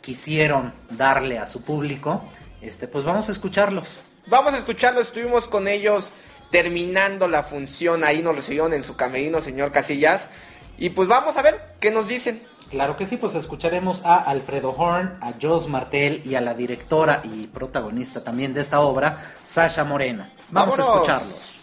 quisieron darle a su público. Este, pues vamos a escucharlos. Vamos a escucharlo, estuvimos con ellos terminando la función, ahí nos recibieron en su camerino, señor Casillas. Y pues vamos a ver qué nos dicen. Claro que sí, pues escucharemos a Alfredo Horn, a Jos Martel y a la directora y protagonista también de esta obra, Sasha Moreno. Vamos a escucharlos.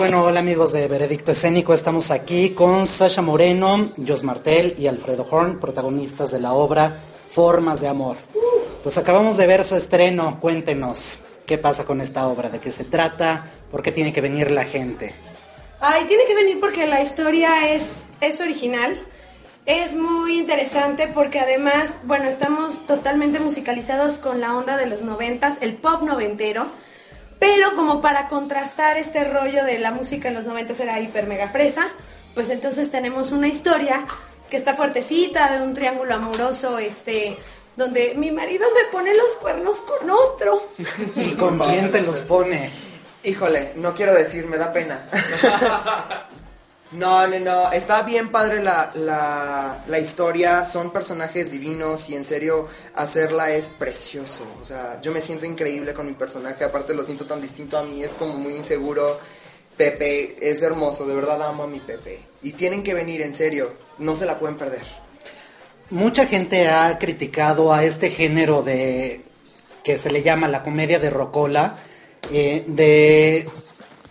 Bueno, hola amigos de Veredicto Escénico, estamos aquí con Sasha Moreno, Jos Martel y Alfredo Horn, protagonistas de la obra Formas de Amor. Pues acabamos de ver su estreno, cuéntenos qué pasa con esta obra, de qué se trata, por qué tiene que venir la gente. Ay, tiene que venir porque la historia es, es original. Es muy interesante porque además, bueno, estamos totalmente musicalizados con la onda de los noventas, el pop noventero. Pero como para contrastar este rollo de la música en los noventas era hiper mega fresa, pues entonces tenemos una historia que está fuertecita de un triángulo amoroso, este, donde mi marido me pone los cuernos con otro. ¿Y con quién te los pone? Híjole, no quiero decir, me da pena. No, no, no, está bien padre la, la, la historia, son personajes divinos y en serio hacerla es precioso. O sea, yo me siento increíble con mi personaje, aparte lo siento tan distinto a mí, es como muy inseguro. Pepe es hermoso, de verdad amo a mi Pepe. Y tienen que venir, en serio, no se la pueden perder. Mucha gente ha criticado a este género de que se le llama la comedia de Rocola, eh, de,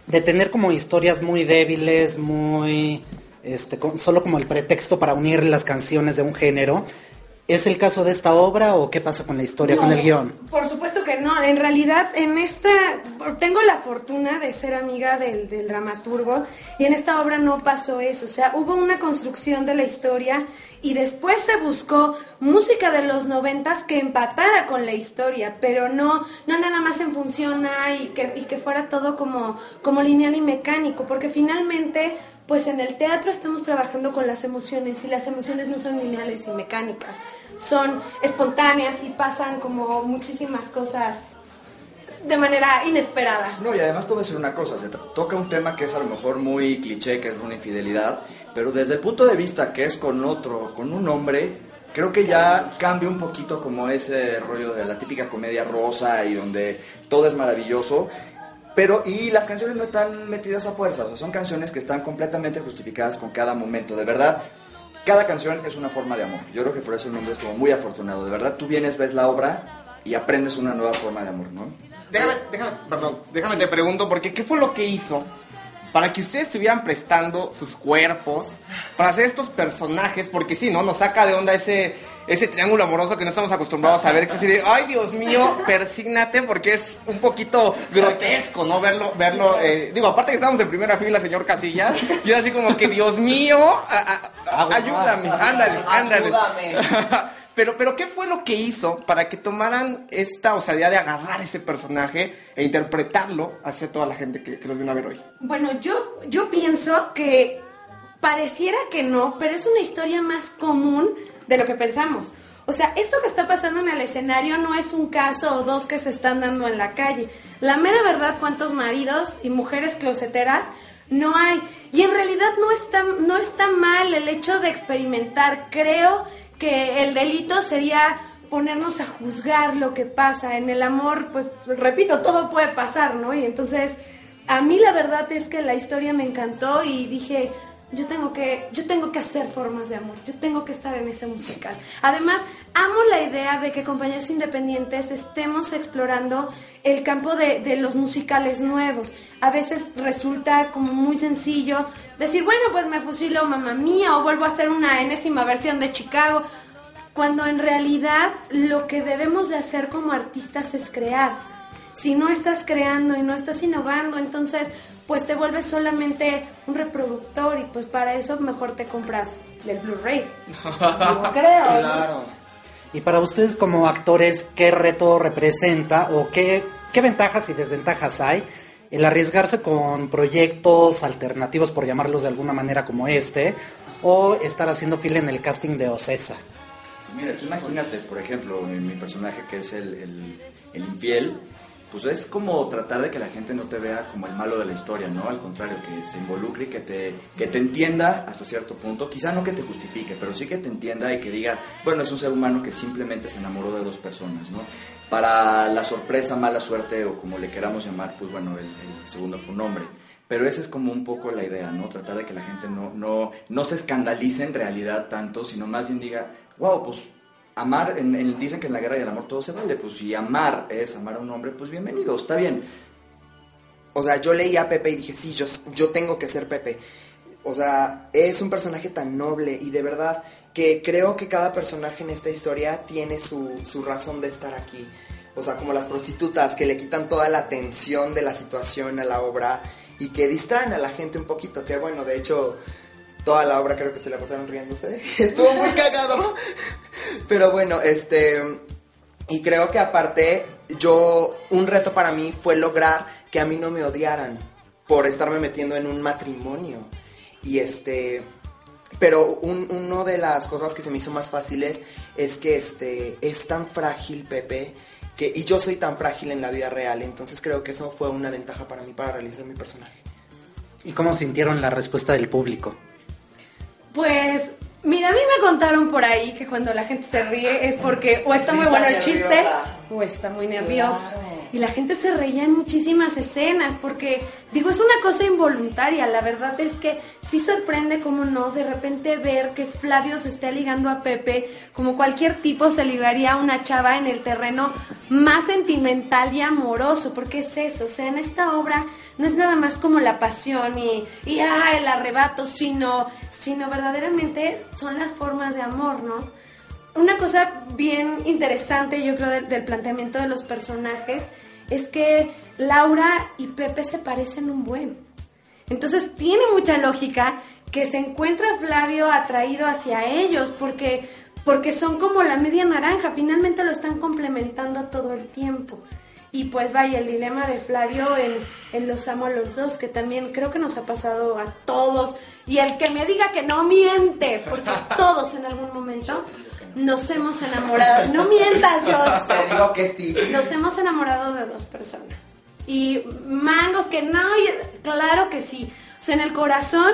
de tener como historias muy débiles, muy este, solo como el pretexto para unir las canciones de un género. ¿Es el caso de esta obra o qué pasa con la historia, con el guion? Por supuesto que no. En realidad, en esta, tengo la fortuna de ser amiga del, del dramaturgo y en esta obra no pasó eso. O sea, hubo una construcción de la historia y después se buscó música de los noventas que empatara con la historia, pero no, no nada más en función a y que, y que fuera todo como, como lineal y mecánico, porque finalmente pues en el teatro estamos trabajando con las emociones y las emociones no son lineales y mecánicas, son espontáneas y pasan como muchísimas cosas de manera inesperada. No, y además te voy a decir una cosa, se to- toca un tema que es a lo mejor muy cliché, que es una infidelidad, pero desde el punto de vista que es con otro, con un hombre, creo que ya cambia un poquito como ese rollo de la típica comedia rosa y donde todo es maravilloso. Pero, y las canciones no están metidas a fuerza, o sea, son canciones que están completamente justificadas con cada momento, de verdad. cada canción es una forma de amor. Yo creo que por eso el nombre es como muy afortunado. De verdad, tú vienes, ves la obra y aprendes una nueva forma de amor, ¿no? Déjame, déjame, perdón, déjame te pregunto, porque ¿qué fue lo que hizo para que ustedes estuvieran prestando sus cuerpos para hacer estos personajes? Porque sí, ¿no? Nos saca de onda ese, ese triángulo amoroso que no estamos acostumbrados a ver. Que es así de, ay, Dios mío, persígnate, porque es un poquito grotesco, ¿no? Verlo, verlo. eh, digo, aparte que estamos en primera fila, señor Casillas, y era así como que, Dios mío, a- a- a- ayúdame, ándale, ándale. Pero, pero, ¿qué fue lo que hizo para que tomaran esta osadía de agarrar ese personaje e interpretarlo hacia toda la gente que, que los vino a ver hoy? Bueno, yo, yo pienso que pareciera que no, pero es una historia más común de lo que pensamos. O sea, esto que está pasando en el escenario no es un caso o dos que se están dando en la calle. La mera verdad, cuántos maridos y mujeres closeteras no hay. Y en realidad no está, no está mal el hecho de experimentar. Creo que el delito sería ponernos a juzgar lo que pasa. En el amor, pues, repito, todo puede pasar, ¿no? Y entonces, a mí la verdad es que la historia me encantó y dije, yo tengo que, yo tengo que hacer formas de amor, yo tengo que estar en ese musical. Además, amo la idea de que compañías independientes estemos explorando el campo de, de los musicales nuevos. A veces resulta como muy sencillo decir, bueno, pues me fusilo mamá mía o vuelvo a hacer una enésima versión de Chicago cuando en realidad lo que debemos de hacer como artistas es crear. Si no estás creando y no estás innovando, entonces pues te vuelves solamente un reproductor y pues para eso mejor te compras del Blu-ray. Yo creo. Claro. Y para ustedes como actores, ¿qué reto representa o qué, qué ventajas y desventajas hay el arriesgarse con proyectos alternativos, por llamarlos de alguna manera como este, o estar haciendo fila en el casting de Ocesa? Mira, tú imagínate, por ejemplo, mi, mi personaje que es el, el- el infiel, pues es como tratar de que la gente no te vea como el malo de la historia, ¿no? Al contrario, que se involucre y que te, que te entienda hasta cierto punto. Quizá no que te justifique, pero sí que te entienda y que diga, bueno, es un ser humano que simplemente se enamoró de dos personas, ¿no? Para la sorpresa, mala suerte o como le queramos llamar, pues bueno, el, el segundo fue un hombre. Pero esa es como un poco la idea, ¿no? Tratar de que la gente no, no, no se escandalice en realidad tanto, sino más bien diga, wow, pues amar, en, en- dicen que en la guerra y el amor todo se vale, pues si amar es amar a un hombre, pues bienvenido, está bien. O sea, yo leí a Pepe y dije, sí, yo, yo tengo que ser Pepe. O sea, es un personaje tan noble y de verdad que creo que cada personaje en esta historia tiene su, su razón de estar aquí. O sea, como las prostitutas que le quitan toda la atención de la situación a la obra y que distraen a la gente un poquito. Que bueno, de hecho, toda la obra creo que se la pasaron riéndose. Estuvo muy cagado. Pero bueno, este... Y creo que aparte, yo, un reto para mí fue lograr que a mí no me odiaran por estarme metiendo en un matrimonio. Y este, pero un, uno de las cosas que se me hizo más fáciles es que este, es tan frágil Pepe, que, y yo soy tan frágil en la vida real, entonces creo que eso fue una ventaja para mí para realizar mi personaje. ¿Y cómo sintieron la respuesta del público? Pues, mira, a mí me contaron por ahí que cuando la gente se ríe es porque o está muy bueno el chiste nerviosa. O está muy nervioso. Y la gente se reía en muchísimas escenas porque, digo, es una cosa involuntaria. La verdad es que sí sorprende, como no, de repente ver que Flavio se está ligando a Pepe como cualquier tipo se ligaría a una chava en el terreno más sentimental y amoroso, porque es eso, o sea, en esta obra no es nada más como la pasión y, y ah, el arrebato, sino, sino verdaderamente son las formas de amor, ¿no? Una cosa bien interesante, yo creo, del, del planteamiento de los personajes es que Laura y Pepe se parecen un buen. Entonces tiene mucha lógica que se encuentra Flavio atraído hacia ellos porque, porque son como la media naranja, finalmente lo están complementando todo el tiempo. Y pues vaya, el dilema de Flavio en, en Los amo a los dos, que también creo que nos ha pasado a todos. Y el que me diga que no miente, porque todos en algún momento nos hemos enamorado. No mientas, Dios. Te digo que sí. Nos hemos enamorado de dos personas. Y mangos que no, claro que sí. O sea, en el corazón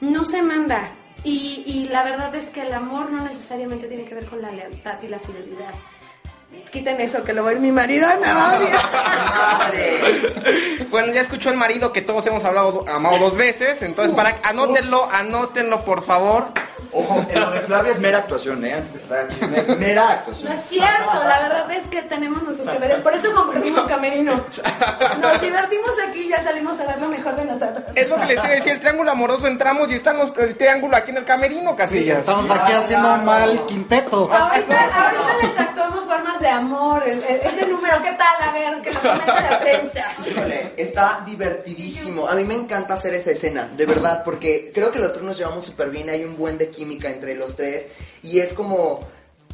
no se manda. Y, y la verdad es que el amor no necesariamente tiene que ver con la lealtad y la fidelidad. Quiten eso, que lo va a ir mi marido y me va a odiar. Bueno, ya escuchó el marido que todos hemos hablado, amado dos veces, entonces para anótenlo, anótenlo por favor. Ojo, en lo de Flavia es mera actuación, ¿eh? Antes de pasar a chisme, es mera actuación. No es cierto, la verdad es que tenemos nuestros camerinos. Por eso compartimos camerino. Nos divertimos aquí y ya salimos a dar lo mejor de nosotros. Es lo que les iba a decir, el triángulo amoroso entramos y estamos el triángulo aquí en el camerino, Casillas. Estamos aquí haciendo un mal quinteto. Ahorita, ahorita les actuamos formas de amor. el- el- ese número, ¿qué tal? A ver, que lo comente la prensa. Híjole, está divertidísimo. A mí me encanta hacer esa escena, de verdad, porque creo que los tres nos llevamos súper bien. Hay un buen de entre los tres. Y es como,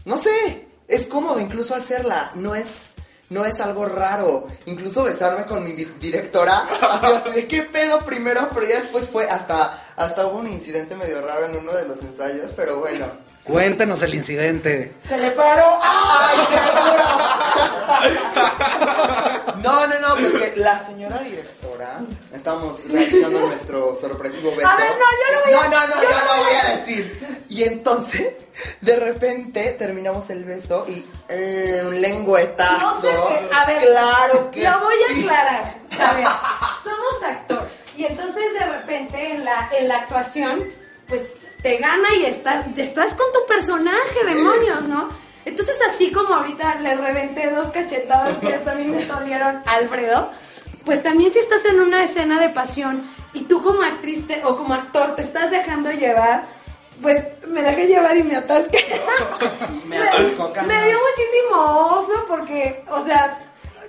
no sé, es cómodo incluso hacerla. No es, no es algo raro. Incluso besarme con mi di- directora. Así, qué pedo primero, pero ya después fue hasta, hasta hubo un incidente medio raro en uno de los ensayos, pero bueno. Cuéntenos el incidente. Se le paró. ¡Ay, qué duro! No, no, no, pues que la señora directora, estábamos realizando nuestro sorpresivo beso. A ver, no, yo no voy a- No, no, no, yo no no voy a- a decir. Y entonces, de repente, terminamos el beso y eh, un lengüetazo. No sé qué. A ver, claro que Lo voy a sí. aclarar. A ver, somos actores. Y entonces de repente en la, en la actuación, pues te gana y estás, estás con tu personaje, demonios, ¿no? Entonces así como ahorita le reventé dos cachetadas que mí me dolieron Alfredo, pues también si estás en una escena de pasión y tú como actriz te- o como actor te estás dejando llevar, pues me dejé llevar y me atasqué. Me atascó, Me dio muchísimo oso porque, o sea,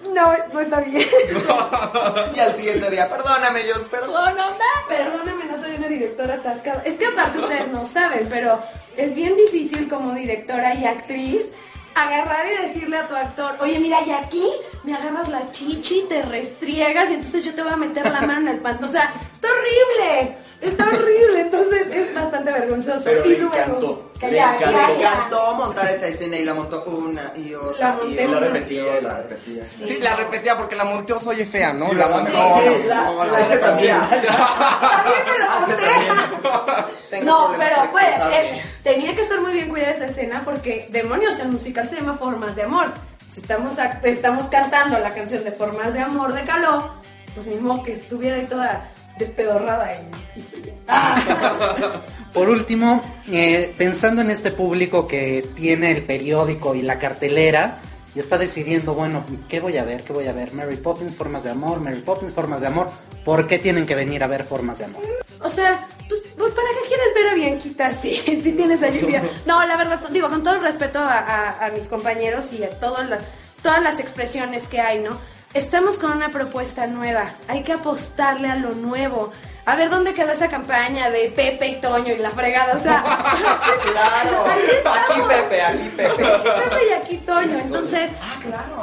no, no está bien. Y al siguiente día, perdóname, Dios, perdóname. Perdóname, no soy una directora atascada. Es que aparte ustedes no saben, pero es bien difícil como directora y actriz agarrar y decirle a tu actor, oye, mira, y aquí me agarras la chichi, te restriegas y entonces yo te voy a meter la mano en el panto. O sea, está horrible, está horrible, entonces es bastante vergonzoso. Pero y le luego, encantó. Le calla, encantó, calla. le encantó montar esa escena y la montó una y otra. La monté y una. otra. repetía, la repetía. Sí, la repetía porque la monteó oye fea, ¿no? Sí, la montó. Sí, sí, la, no, la hace también. También me la monté. No, pero pues eh, tenía que estar muy bien cuidada esa escena porque demonios, el musical se llama Formas de Amor. Si estamos, act- estamos cantando la canción de Formas de Amor de Caló, pues modo que estuviera ahí toda despedorrada y, fría. Por último, eh, pensando en este público que tiene el periódico y la cartelera y está decidiendo, bueno, ¿qué voy a ver? ¿Qué voy a ver? Mary Poppins, Formas de Amor, Mary Poppins, Formas de Amor. ¿Por qué tienen que venir a ver Formas de Amor? O sea, pues, pues, ¿para qué quieres ver a Bianquita si, si tienes a Julia? No, la verdad, digo, con todo el respeto a, a- a mis compañeros y a todas las, todas las expresiones que hay, ¿no? Estamos con una propuesta nueva, hay que apostarle a lo nuevo. A ver dónde quedó esa campaña de Pepe y Toño y la fregada, o sea, Claro. Aquí Pepe, aquí Pepe. aquí Pepe y aquí Toño. Entonces,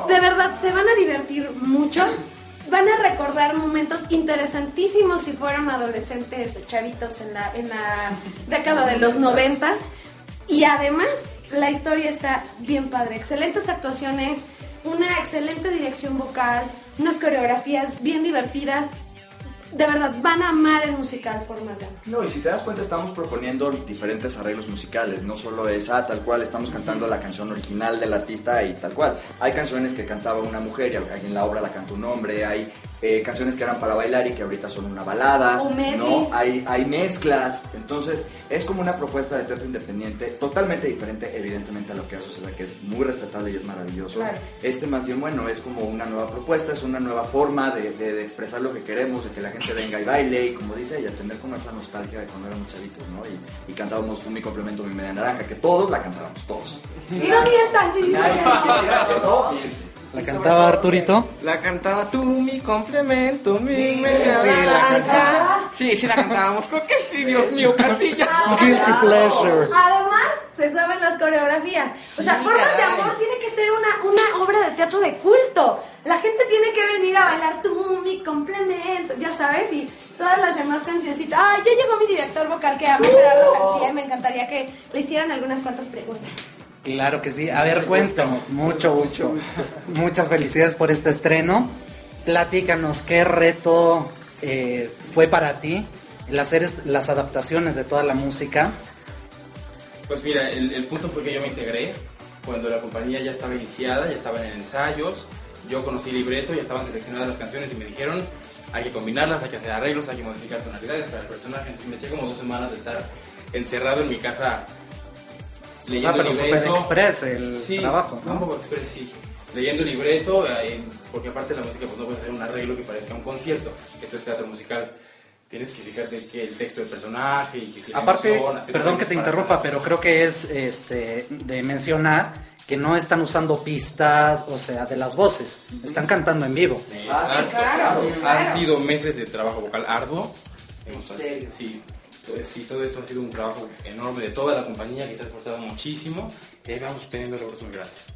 de verdad, se van a divertir mucho. Van a recordar momentos interesantísimos si fueron adolescentes chavitos en la, en la década de los noventas. Y además, la historia está bien padre. Excelentes actuaciones, una excelente dirección vocal, unas coreografías bien divertidas. De verdad, van a amar el musical Formas de Amor. No, y si te das cuenta estamos proponiendo diferentes arreglos musicales, no solo es, ah, tal cual, estamos cantando la canción original del artista y tal cual. Hay canciones que cantaba una mujer y en la obra la canta un hombre, hay eh, canciones que eran para bailar y que ahorita son una balada, O. ¿no? Hay, hay mezclas, entonces es como una propuesta de teatro independiente totalmente diferente evidentemente a lo que hace César, que es muy respetable y es maravilloso. Claro. Este más bien, bueno, es como una nueva propuesta, es una nueva forma de, de- de expresar lo que queremos, de que la gente venga y baile y como dice ella, tener como esa nostalgia de cuando éramos chavitos, ¿no? Y, y cantábamos tú mi complemento, mi media naranja, que todos la cantábamos, todos. Sí, sí, sí. ¿La cantaba Arturito? La cantaba tú, mi complemento, mi media sí, la. Sí, sí la cantábamos. Creo que sí, Dios mío, Casillas. Guilty pleasure. Además, se saben las coreografías. O sea, Sí, Formas de. Amor tiene que ser una, una obra de teatro de culto. La gente tiene que venir a bailar tú, mi complemento, ya sabes, y todas las demás cancioncitas. Ay, ya llegó mi director vocal que Gerardo García y me encantaría que le hicieran algunas cuantas preguntas. Claro que sí. A ver, cuéntanos. Mucho gusto. Muchas felicidades por este estreno. Platícanos qué reto eh, fue para ti el hacer las adaptaciones de toda la música. Pues mira, el, el punto fue que yo me integré cuando la compañía ya estaba iniciada, ya estaba en ensayos yo conocí el libreto, ya estaban seleccionadas las canciones y me dijeron, hay que combinarlas, hay que hacer arreglos, hay que modificar tonalidades para el personaje. Entonces me eché como dos semanas de estar encerrado en mi casa leyendo Ah, pero el libreto. express el Sí, trabajo, ¿no? un poco express, sí. Leyendo el libreto, eh, porque aparte de la música, pues no puedes hacer un arreglo que parezca un concierto. Esto es teatro musical. Tienes que fijarte que el texto del personaje y que si la Aparte, emoción, perdón que te interrumpa, pero creo que es este de mencionar que no están usando pistas, o sea, de las voces, están cantando en vivo. Exacto. Han sido meses de trabajo vocal arduo. Hemos- serio? Sí, todo- sí, todo esto ha sido un trabajo enorme de toda la compañía que se ha esforzado muchísimo. Y ahí vamos teniendo logros muy grandes.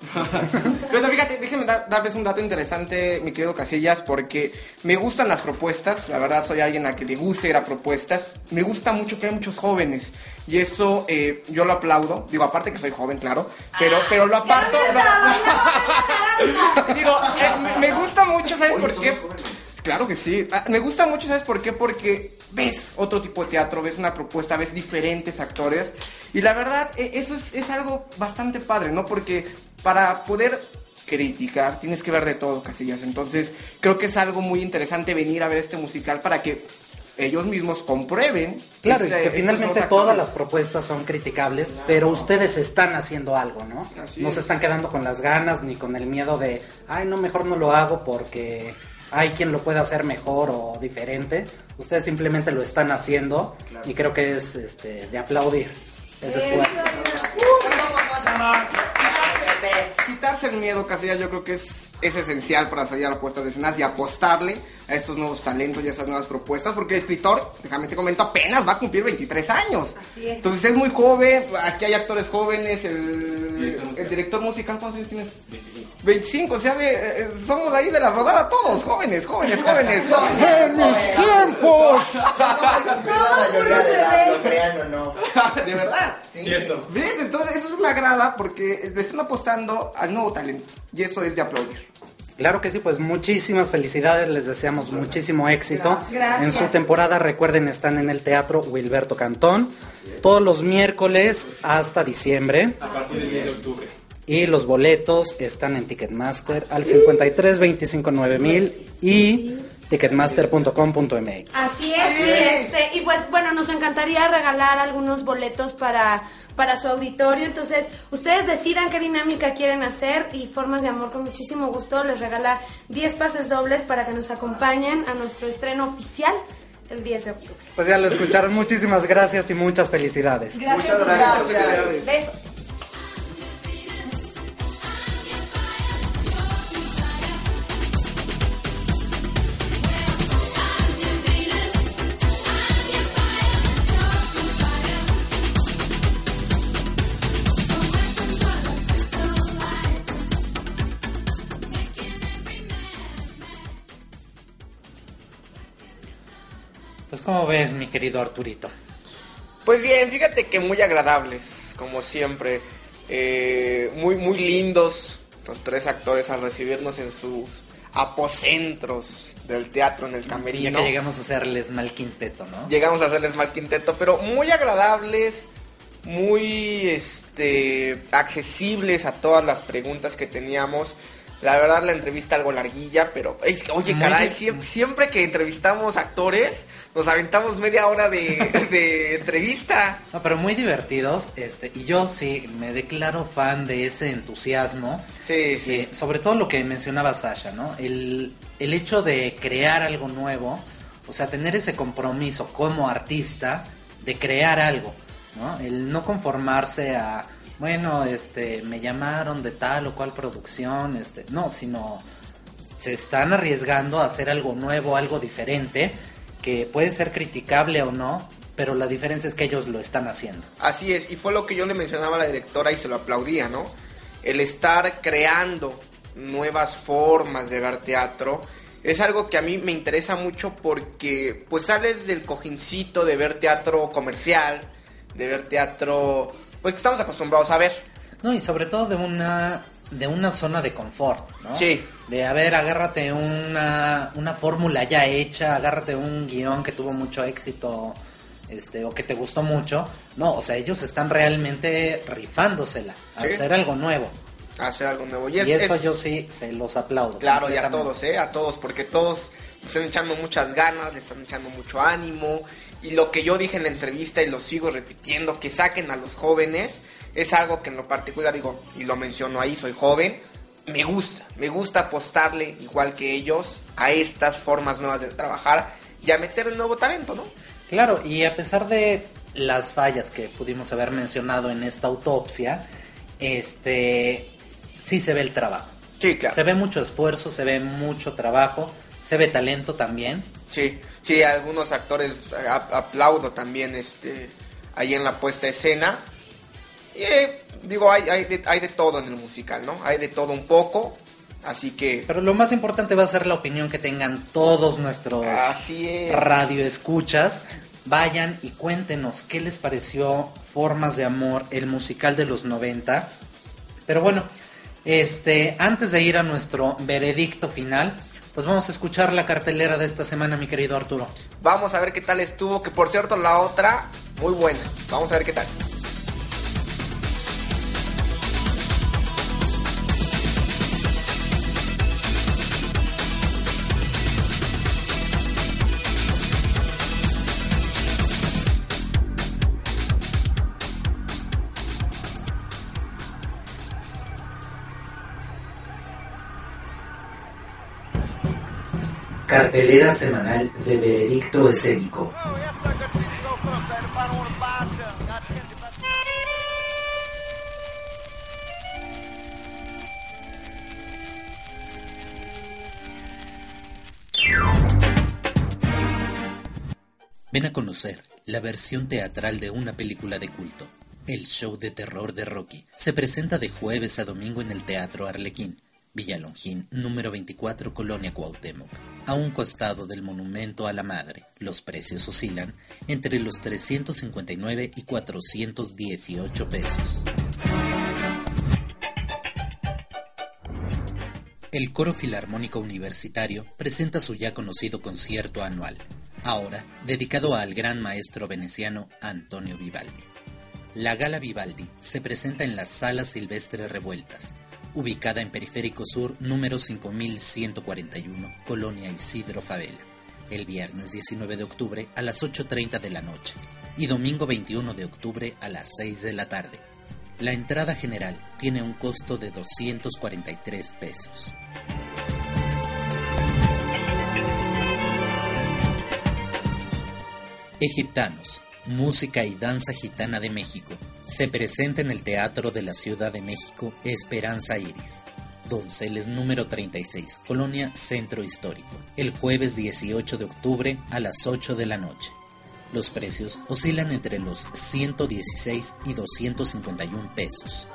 Pero fíjate, déjenme dar- darles un dato interesante, mi querido Casillas, porque me gustan las propuestas, la verdad soy alguien a que le gusta ir a propuestas, me gusta mucho que hay muchos jóvenes, y eso eh, yo lo aplaudo, digo, aparte que soy joven, claro, pero, pero lo aparto, lo- digo, eh, me, me gusta mucho, ¿sabes por qué? Claro que sí. Ah, Me gusta mucho, ¿sabes por qué? Porque ves otro tipo de teatro, ves una propuesta, ves diferentes actores. Y la verdad, e- eso es, es algo bastante padre, ¿no? Porque para poder criticar tienes que ver de todo, Casillas. Entonces, creo que es algo muy interesante venir a ver este musical para que ellos mismos comprueben. Claro, este- y que finalmente todas las propuestas son criticables, pero ustedes están haciendo algo, ¿no? Así no es. se están quedando con las ganas ni con el miedo de, ay, no, mejor no lo hago porque hay quien lo puede hacer mejor o diferente. Ustedes simplemente lo están haciendo y creo que es este, de aplaudir ese esfuerzo. Quitarse el miedo, Casillas, yo creo que es, es esencial para salir a la puesta de escenas y apostarle a estos nuevos talentos y a estas nuevas propuestas, porque el escritor, déjame te comento, apenas va a cumplir 23 años. Así es. Entonces es muy joven, aquí hay actores jóvenes, el, el director musical, ¿cuántos años tienes? 25, o sea, ve, eh, somos ahí de la rodada todos, jóvenes, jóvenes, jóvenes. ¡En mis tiempos! la mayoría de edad, lo crean o no. De verdad. Sí. Cierto. ¿Ves? Entonces eso me agrada porque le están apostando al nuevo talento y eso es de aplaudir. Claro que sí, pues muchísimas felicidades, les deseamos muchísimo éxito. Gracias. En su temporada, recuerden, están en el Teatro Wilberto Cantón, todos los miércoles hasta diciembre. A partir del mes de octubre. Y los boletos están en Ticketmaster al 53 25 9000 y ticketmaster.com.mx. Así es, y, este, y pues bueno, nos encantaría regalar algunos boletos para, para su auditorio, entonces ustedes decidan qué dinámica quieren hacer y Formas de Amor con muchísimo gusto les regala 10 pases dobles para que nos acompañen a nuestro estreno oficial el 10 de octubre. Pues ya lo escucharon, muchísimas gracias y muchas felicidades. Gracias, Muchas gracias. Besos. Como ves, mi querido Arturito. Pues bien, fíjate que muy agradables, como siempre. Eh, muy, muy lindos los tres actores al recibirnos en sus aposentos del teatro en el Ya camerino. que llegamos a hacerles mal quinteto, ¿no? Llegamos a hacerles mal quinteto, pero muy agradables, muy este accesibles a todas las preguntas que teníamos. La verdad la entrevista algo larguilla, pero es que, oye, caray, siempre, que entrevistamos actores, nos aventamos media hora de, de entrevista. No, pero muy divertidos, este, y yo sí me declaro fan de ese entusiasmo. Sí, sí. Eh, sobre todo lo que mencionaba Sasha, ¿no? El, el hecho de crear algo nuevo, o sea, tener ese compromiso como artista de crear algo, ¿no? El no conformarse a, bueno, este, me llamaron de tal o cual producción, este, no, sino se están arriesgando a hacer algo nuevo, algo diferente, que puede ser criticable o no, pero la diferencia es que ellos lo están haciendo. Así es, y fue lo que yo le mencionaba a la directora y se lo aplaudía, ¿no? El estar creando nuevas formas de ver teatro es algo que a mí me interesa mucho porque pues sales del cojincito de ver teatro comercial, de ver teatro pues que estamos acostumbrados a ver. No, y sobre todo de una de una zona de confort, ¿no? Sí. De, a ver, agárrate una, una fórmula ya hecha, agárrate un guion que tuvo mucho éxito, este, o que te gustó mucho. No, o sea, ellos están realmente rifándosela, a Sí. hacer algo nuevo. a hacer algo nuevo. Y, Y, es, eso es- yo sí se los aplaudo. Claro, y a todos, ¿eh? A todos, porque todos le están echando muchas ganas, le están echando mucho ánimo. Y lo que yo dije en la entrevista y lo sigo repitiendo, que saquen a los jóvenes, es algo que en lo particular digo, y lo menciono ahí, soy joven, me gusta, me gusta apostarle, igual que ellos, a estas formas nuevas de trabajar y a meter el nuevo talento, ¿no? Claro, y a pesar de las fallas que pudimos haber mencionado en esta autopsia, este sí se ve el trabajo. Sí, claro. Se ve mucho esfuerzo, se ve mucho trabajo, se ve talento también. Sí, sí, algunos actores aplaudo también este ahí en la puesta de escena. Y eh, digo, hay, hay, de, hay de todo en el musical, ¿no? Hay de todo un poco. Así que Pero lo más importante va a ser la opinión que tengan todos nuestros Así es. radio escuchas. Vayan y cuéntenos qué les pareció Formas de Amor, el musical de los 90. Pero bueno, este, antes de ir a nuestro veredicto final, pues vamos a escuchar la cartelera de esta semana, mi querido Arturo. vamos a ver qué tal estuvo. Que por cierto, la otra, muy buena. Vamos a ver qué tal. Cartelera semanal de veredicto escénico. Ven a conocer la versión teatral de una película de culto. El show de terror de Rocky se presenta de jueves a domingo en el Teatro Arlequín, Villalongín, número 24, Colonia Cuauhtémoc. A un costado del Monumento a la Madre, los precios oscilan entre los 359 y 418 pesos. El Coro Filarmónico Universitario presenta su ya conocido concierto anual, ahora dedicado al gran maestro veneciano Antonio Vivaldi. La Gala Vivaldi se presenta en la Sala Silvestre Revueltas, ubicada en Periférico Sur número 5141, Colonia Isidro Favela, el viernes 19 de octubre a las 8.30 de la noche y domingo 21 de octubre a las 6 de la tarde. La entrada general tiene un costo de 243 pesos. Egiptanos, música y danza gitana de México, se presenta en el Teatro de la Ciudad de México Esperanza Iris, Donceles número 36, Colonia Centro Histórico, el jueves 18 de octubre a las 8 de la noche. Los precios oscilan entre los 116 y 251 pesos.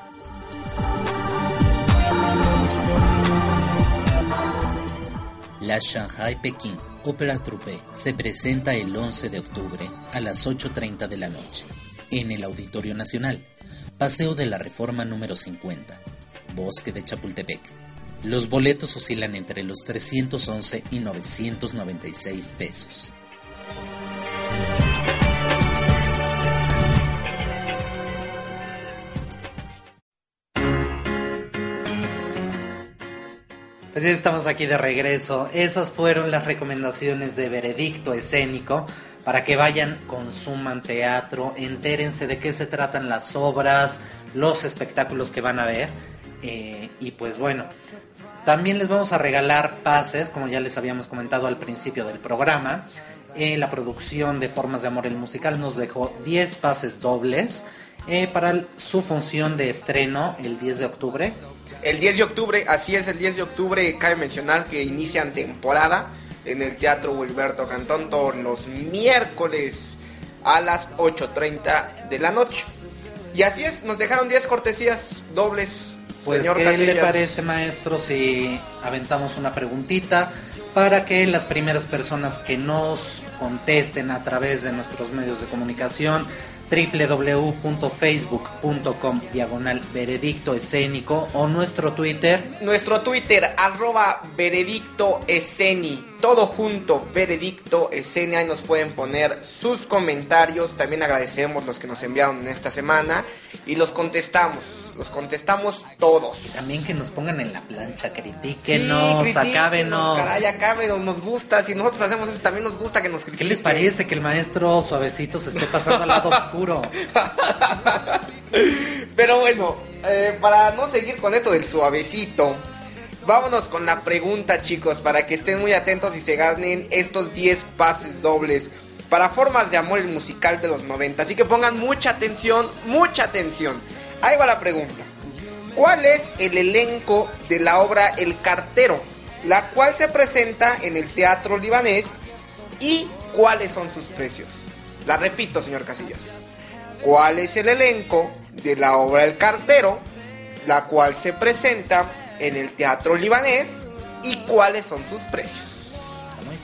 La Shanghai Pekín Opera Troupe se presenta el 11 de octubre a las 8.30 de la noche en el Auditorio Nacional, Paseo de la Reforma número 50, Bosque de Chapultepec. Los boletos oscilan entre los 311 y 996 pesos. Pues ya estamos aquí de regreso. Esas fueron las recomendaciones de veredicto escénico para que vayan, consuman teatro, entérense de qué se tratan las obras, los espectáculos que van a ver. Eh, y pues bueno, también les vamos a regalar pases, como ya les habíamos comentado al principio del programa. Eh, la producción de Formas de Amor el Musical nos dejó 10 pases dobles eh, para su función de estreno el 10 de octubre. El 10 de octubre, así es, el 10 de octubre cabe mencionar que inician temporada en el Teatro Wilberto Cantón todos los miércoles a las 8.30 de la noche. Y así es, nos dejaron 10 cortesías dobles, Pues, señor ¿qué le parece, maestro, si aventamos una preguntita para que las primeras personas que nos contesten a través de nuestros medios de comunicación www.facebook.com diagonal veredicto escénico o nuestro Twitter. Nuestro Twitter, arroba veredicto esceni, todo junto, veredicto, escena, ahí nos pueden poner sus comentarios, también agradecemos los que nos enviaron en esta semana y los contestamos, los contestamos todos. También que nos pongan en la plancha, Sí, critíquenos, critíquenos, acábenos. Caray, acábenos, nos gusta, si nosotros hacemos eso también nos gusta que nos ¿Qué critiquen. les parece que el maestro suavecito se esté pasando al lado oscuro? Pero bueno, eh, para no seguir con esto del suavecito, vámonos con la pregunta, chicos, para que estén muy atentos y se ganen estos 10 pases dobles para Formas de Amor, el musical de los 90. Así que pongan mucha atención, mucha atención. Ahí va la pregunta. ¿Cuál es el elenco de la obra El Cartero? La cual se presenta en el Teatro Libanés y cuáles son sus precios. La repito, señor Casillas. ¿Cuál es el elenco de la obra El Cartero? La cual se presenta en el Teatro Libanés y cuáles son sus precios.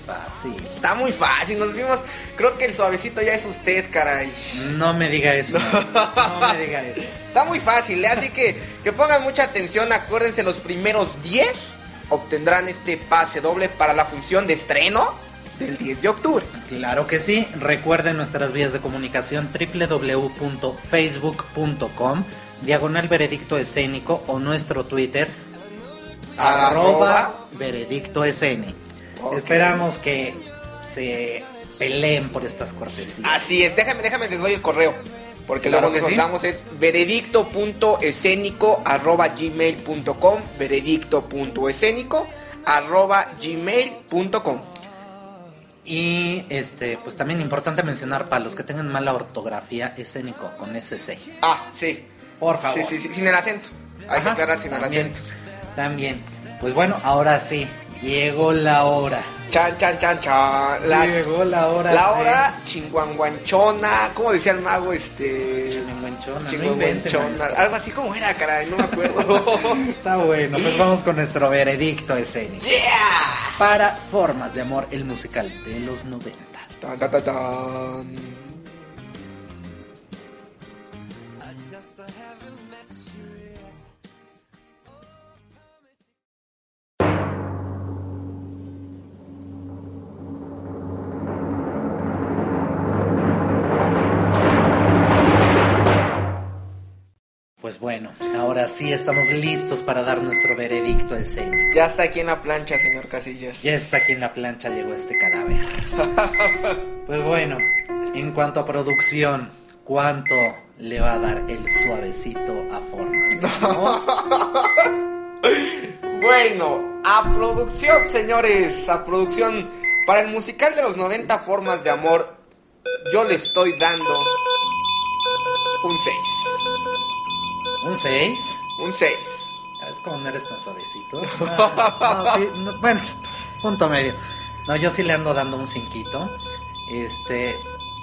Fácil. Está muy fácil, nos vimos. Creo que el suavecito ya es usted, caray. No me diga eso. No me diga eso. Está muy fácil, ¿eh? así que que pongan mucha atención. Acuérdense, los primeros 10 obtendrán este pase doble para la función de estreno del 10 de octubre. Claro que sí. Recuerden nuestras vías de comunicación www.facebook.com diagonal veredicto escénico o nuestro Twitter Arroba. arroba veredicto escénico. Esperamos que se peleen por estas cortesías. Así es, déjame, déjame, les doy el correo. Porque Claro luego que nos sí. damos es veredicto.escénico arroba gmail.com veredicto.escénico arroba gmail.com Y este, pues también importante mencionar para los que tengan mala ortografía escénico con SC. Ah, sí. Por favor. Sí, sí, sí, sin el acento. Hay que aclarar sin el acento. También. Pues bueno, ahora sí, llegó la hora. Chan, chan, chan, chan. La, Llegó la hora. la de- hora chinguanguanchona. ¿Cómo decía el mago? Este. Chinguanguanchona, Chinguanguanchona. Algo así como era, caray, no me acuerdo. Está bueno, pues vamos con nuestro veredicto escénico. ¡Yeah! Para Formas de Amor, el musical de los 90. Tan, tan, tan, tan. Pues bueno, ahora sí estamos listos para dar nuestro veredicto escénico. Ya está aquí en la plancha, señor Casillas. Ya está aquí en la plancha, llegó este cadáver. Pues bueno, en cuanto a producción, ¿cuánto le va a dar el suavecito a Formas? de Amor? Bueno, a producción, señores, a producción. Para el musical de los 90 formas de amor, yo le estoy dando un 6. ¿Un 6? Un 6. ¿Sabes cómo no eres tan suavecito? No, no, sí, no, bueno, punto medio. No, yo sí le ando dando un cinquito. Este,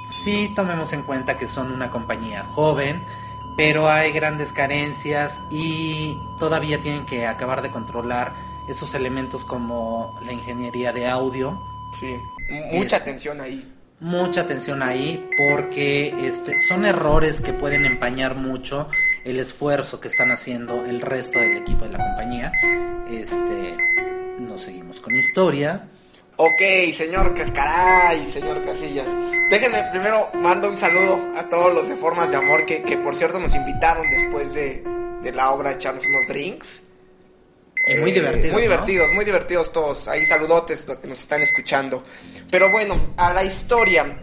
sí tomemos en cuenta que son una compañía joven, pero hay grandes carencias y todavía tienen que acabar de controlar esos elementos como la ingeniería de audio. Sí, mucha atención ahí. Mucha atención ahí porque este, son errores que pueden empañar mucho el esfuerzo que están haciendo el resto del equipo de la compañía. Este, nos seguimos con historia. Ok, señor Cascaray, señor Casillas. Déjenme primero mando un saludo a todos los de Formas de Amor que, que por cierto nos invitaron después de, de la obra a echarnos unos drinks. Y muy Eh, divertidos, Muy ¿no? divertidos, muy divertidos todos. Ahí saludotes los que nos están escuchando. Pero bueno, a la historia.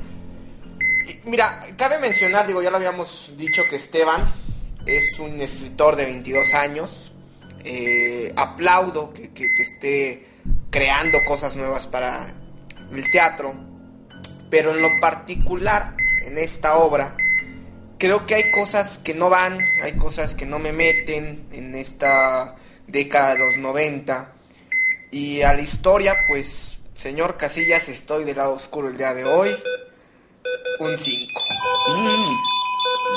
Mira, cabe mencionar, digo, ya lo habíamos dicho que Esteban es un escritor de 22 años. Eh, aplaudo que, esté creando cosas nuevas para el teatro. Pero en lo particular, en esta obra, creo que hay cosas que no van, hay cosas que no me meten en esta década de los 90. Y a la historia, pues, señor Casillas, estoy del lado oscuro el día de hoy. Un 5. Mm,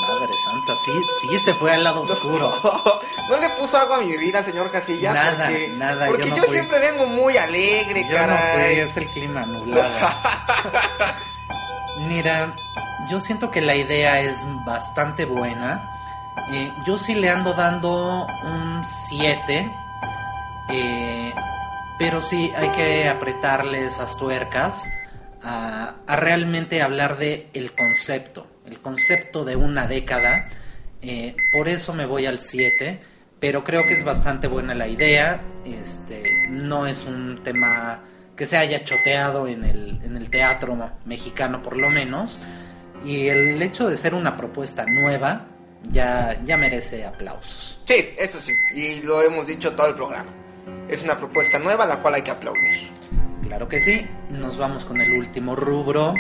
madre santa, sí, sí se fue al lado oscuro. ¿No le puso algo a mi vida, señor Casillas? Nada, porque nada, yo porque no yo, siempre vengo muy alegre, Yo no fui, es el clima nublado. Mira, yo siento que la idea es bastante buena. Eh, yo sí le ando dando un 7. eh, pero sí hay que apretarle esas tuercas a, a realmente hablar de el concepto, el concepto de una década. Eh, por eso me voy al 7, pero creo que es bastante buena la idea. Este, no es un tema que se haya choteado en el, en el teatro mexicano por lo menos. Y el hecho de ser una propuesta nueva ya, ya merece aplausos. Sí, eso sí, y lo hemos dicho todo el programa. Es una propuesta nueva la cual hay que aplaudir. Claro que sí. Nos vamos con el último rubro,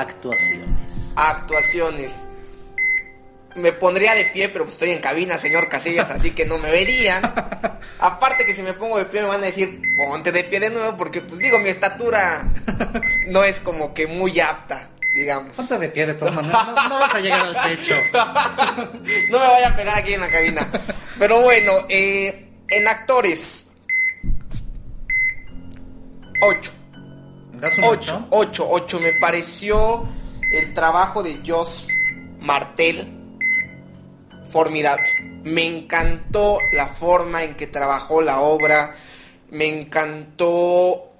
actuaciones. Actuaciones. Me pondría de pie, pero pues estoy en cabina, señor Casillas, así que no me verían. Aparte que si me pongo de pie me van a decir, ponte de pie de nuevo, porque pues digo, mi estatura no es como que muy apta, digamos. Ponte de pie de todas maneras, no, no vas a llegar al techo. no me vaya a pegar aquí en la cabina. Pero bueno, eh, en actores. 8. ¿Das un 8, 8, 8. Me pareció el trabajo de Joss Martel formidable. Me encantó la forma en que trabajó la obra. Me encantó.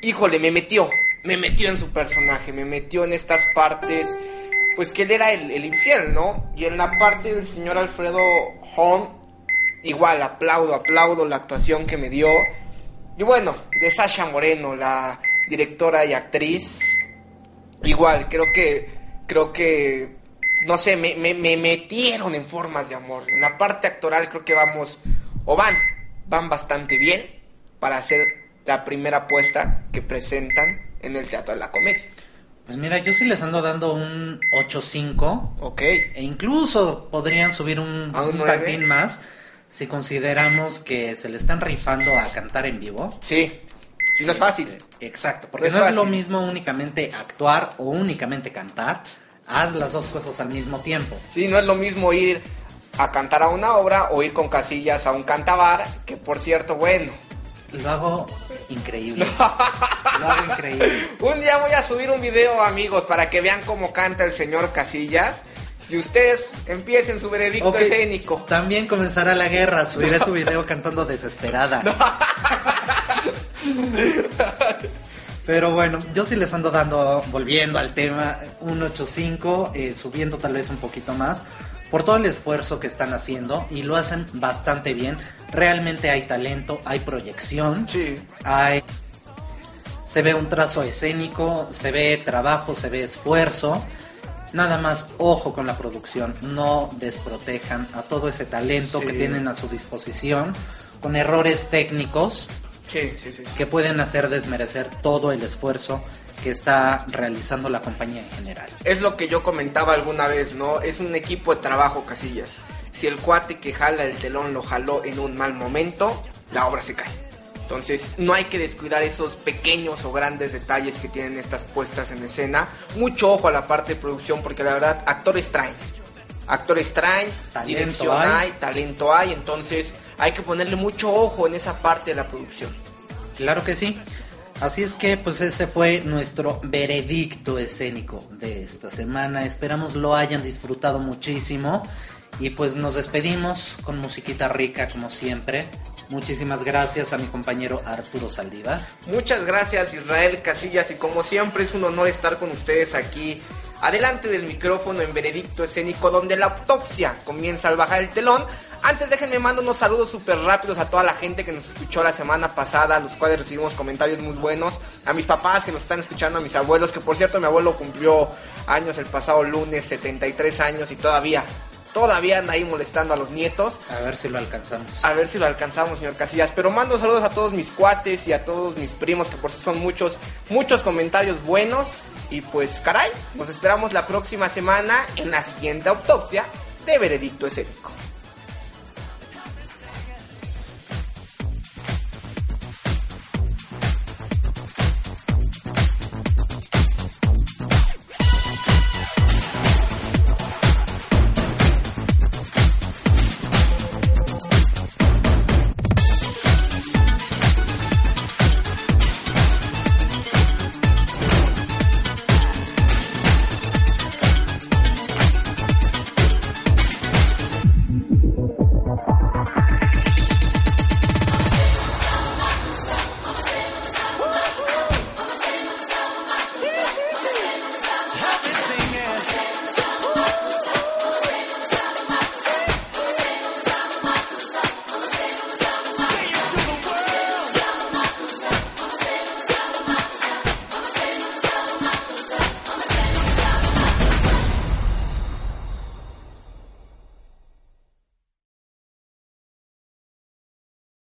Híjole, me metió. Me metió en su personaje. Me metió en estas partes. Pues que él era el, el infiel, ¿no? Y en la parte del señor Alfredo Horn. Igual, aplaudo, aplaudo la actuación que me dio. Y bueno, de Sasha Moreno, la directora y actriz. Igual, creo que. Creo que. No sé, me, me, me metieron en formas de amor. En la parte actoral creo que vamos. O van. Van bastante bien. Para hacer la primera apuesta que presentan en el Teatro de la Comedia. Pues mira, yo sí les ando dando un 8-5. Ok. E incluso podrían subir un, ¿A un un más si consideramos que se le están rifando a cantar en vivo. Sí. Sí, no es fácil. Exacto, porque No no, es es lo mismo únicamente actuar o únicamente cantar. Haz las dos cosas al mismo tiempo. Sí, no es lo mismo ir a cantar a una obra o ir con casillas a un cantabar, que por cierto, bueno. Lo hago increíble. lo hago increíble. Un día voy a subir un video, amigos, para que vean cómo canta el señor Casillas. Y ustedes empiecen su veredicto Ok. escénico. También comenzará la guerra. Subiré tu video cantando desesperada. Pero bueno, yo sí les ando dando, volviendo al tema, un 8.5, eh, subiendo tal vez un poquito más, por todo el esfuerzo que están haciendo y lo hacen bastante bien. Realmente hay talento, hay proyección, hay, se ve un trazo escénico, se ve trabajo, se ve esfuerzo. Nada más ojo con la producción, no desprotejan a todo ese talento Sí. que tienen a su disposición con errores técnicos Sí, sí, sí. que pueden hacer desmerecer todo el esfuerzo que está realizando la compañía en general. Es lo que yo comentaba alguna vez, ¿no? Es un equipo de trabajo, Casillas. Si el cuate que jala el telón lo jaló en un mal momento, la obra se cae. Entonces, no hay que descuidar esos pequeños o grandes detalles que tienen estas puestas en escena. Mucho ojo a la parte de producción, porque la verdad, actores traen. Actores traen, Talento dirección hay. hay, talento hay, entonces hay que ponerle mucho ojo en esa parte de la producción. Claro que sí. Así es que pues ese fue nuestro veredicto escénico de esta semana. Esperamos lo hayan disfrutado muchísimo y pues nos despedimos con musiquita rica como siempre. Muchísimas gracias a mi compañero Arturo Saldívar. Muchas gracias Israel Casillas y como siempre es un honor estar con ustedes aquí adelante del micrófono en Veredicto Escénico donde la autopsia comienza al bajar el telón. Antes déjenme mandar unos saludos súper rápidos a toda la gente que nos escuchó la semana pasada, los cuales recibimos comentarios muy buenos, a mis papás que nos están escuchando, a mis abuelos, que por cierto mi abuelo cumplió años el pasado lunes, 73 años y todavía, todavía anda ahí molestando a los nietos. A ver si lo alcanzamos. A ver si lo alcanzamos, señor Casillas. Pero mando saludos a todos mis cuates y a todos mis primos, que por eso son muchos, muchos comentarios buenos. Y pues, caray, nos esperamos la próxima semana en la siguiente autopsia de Veredicto Escénico.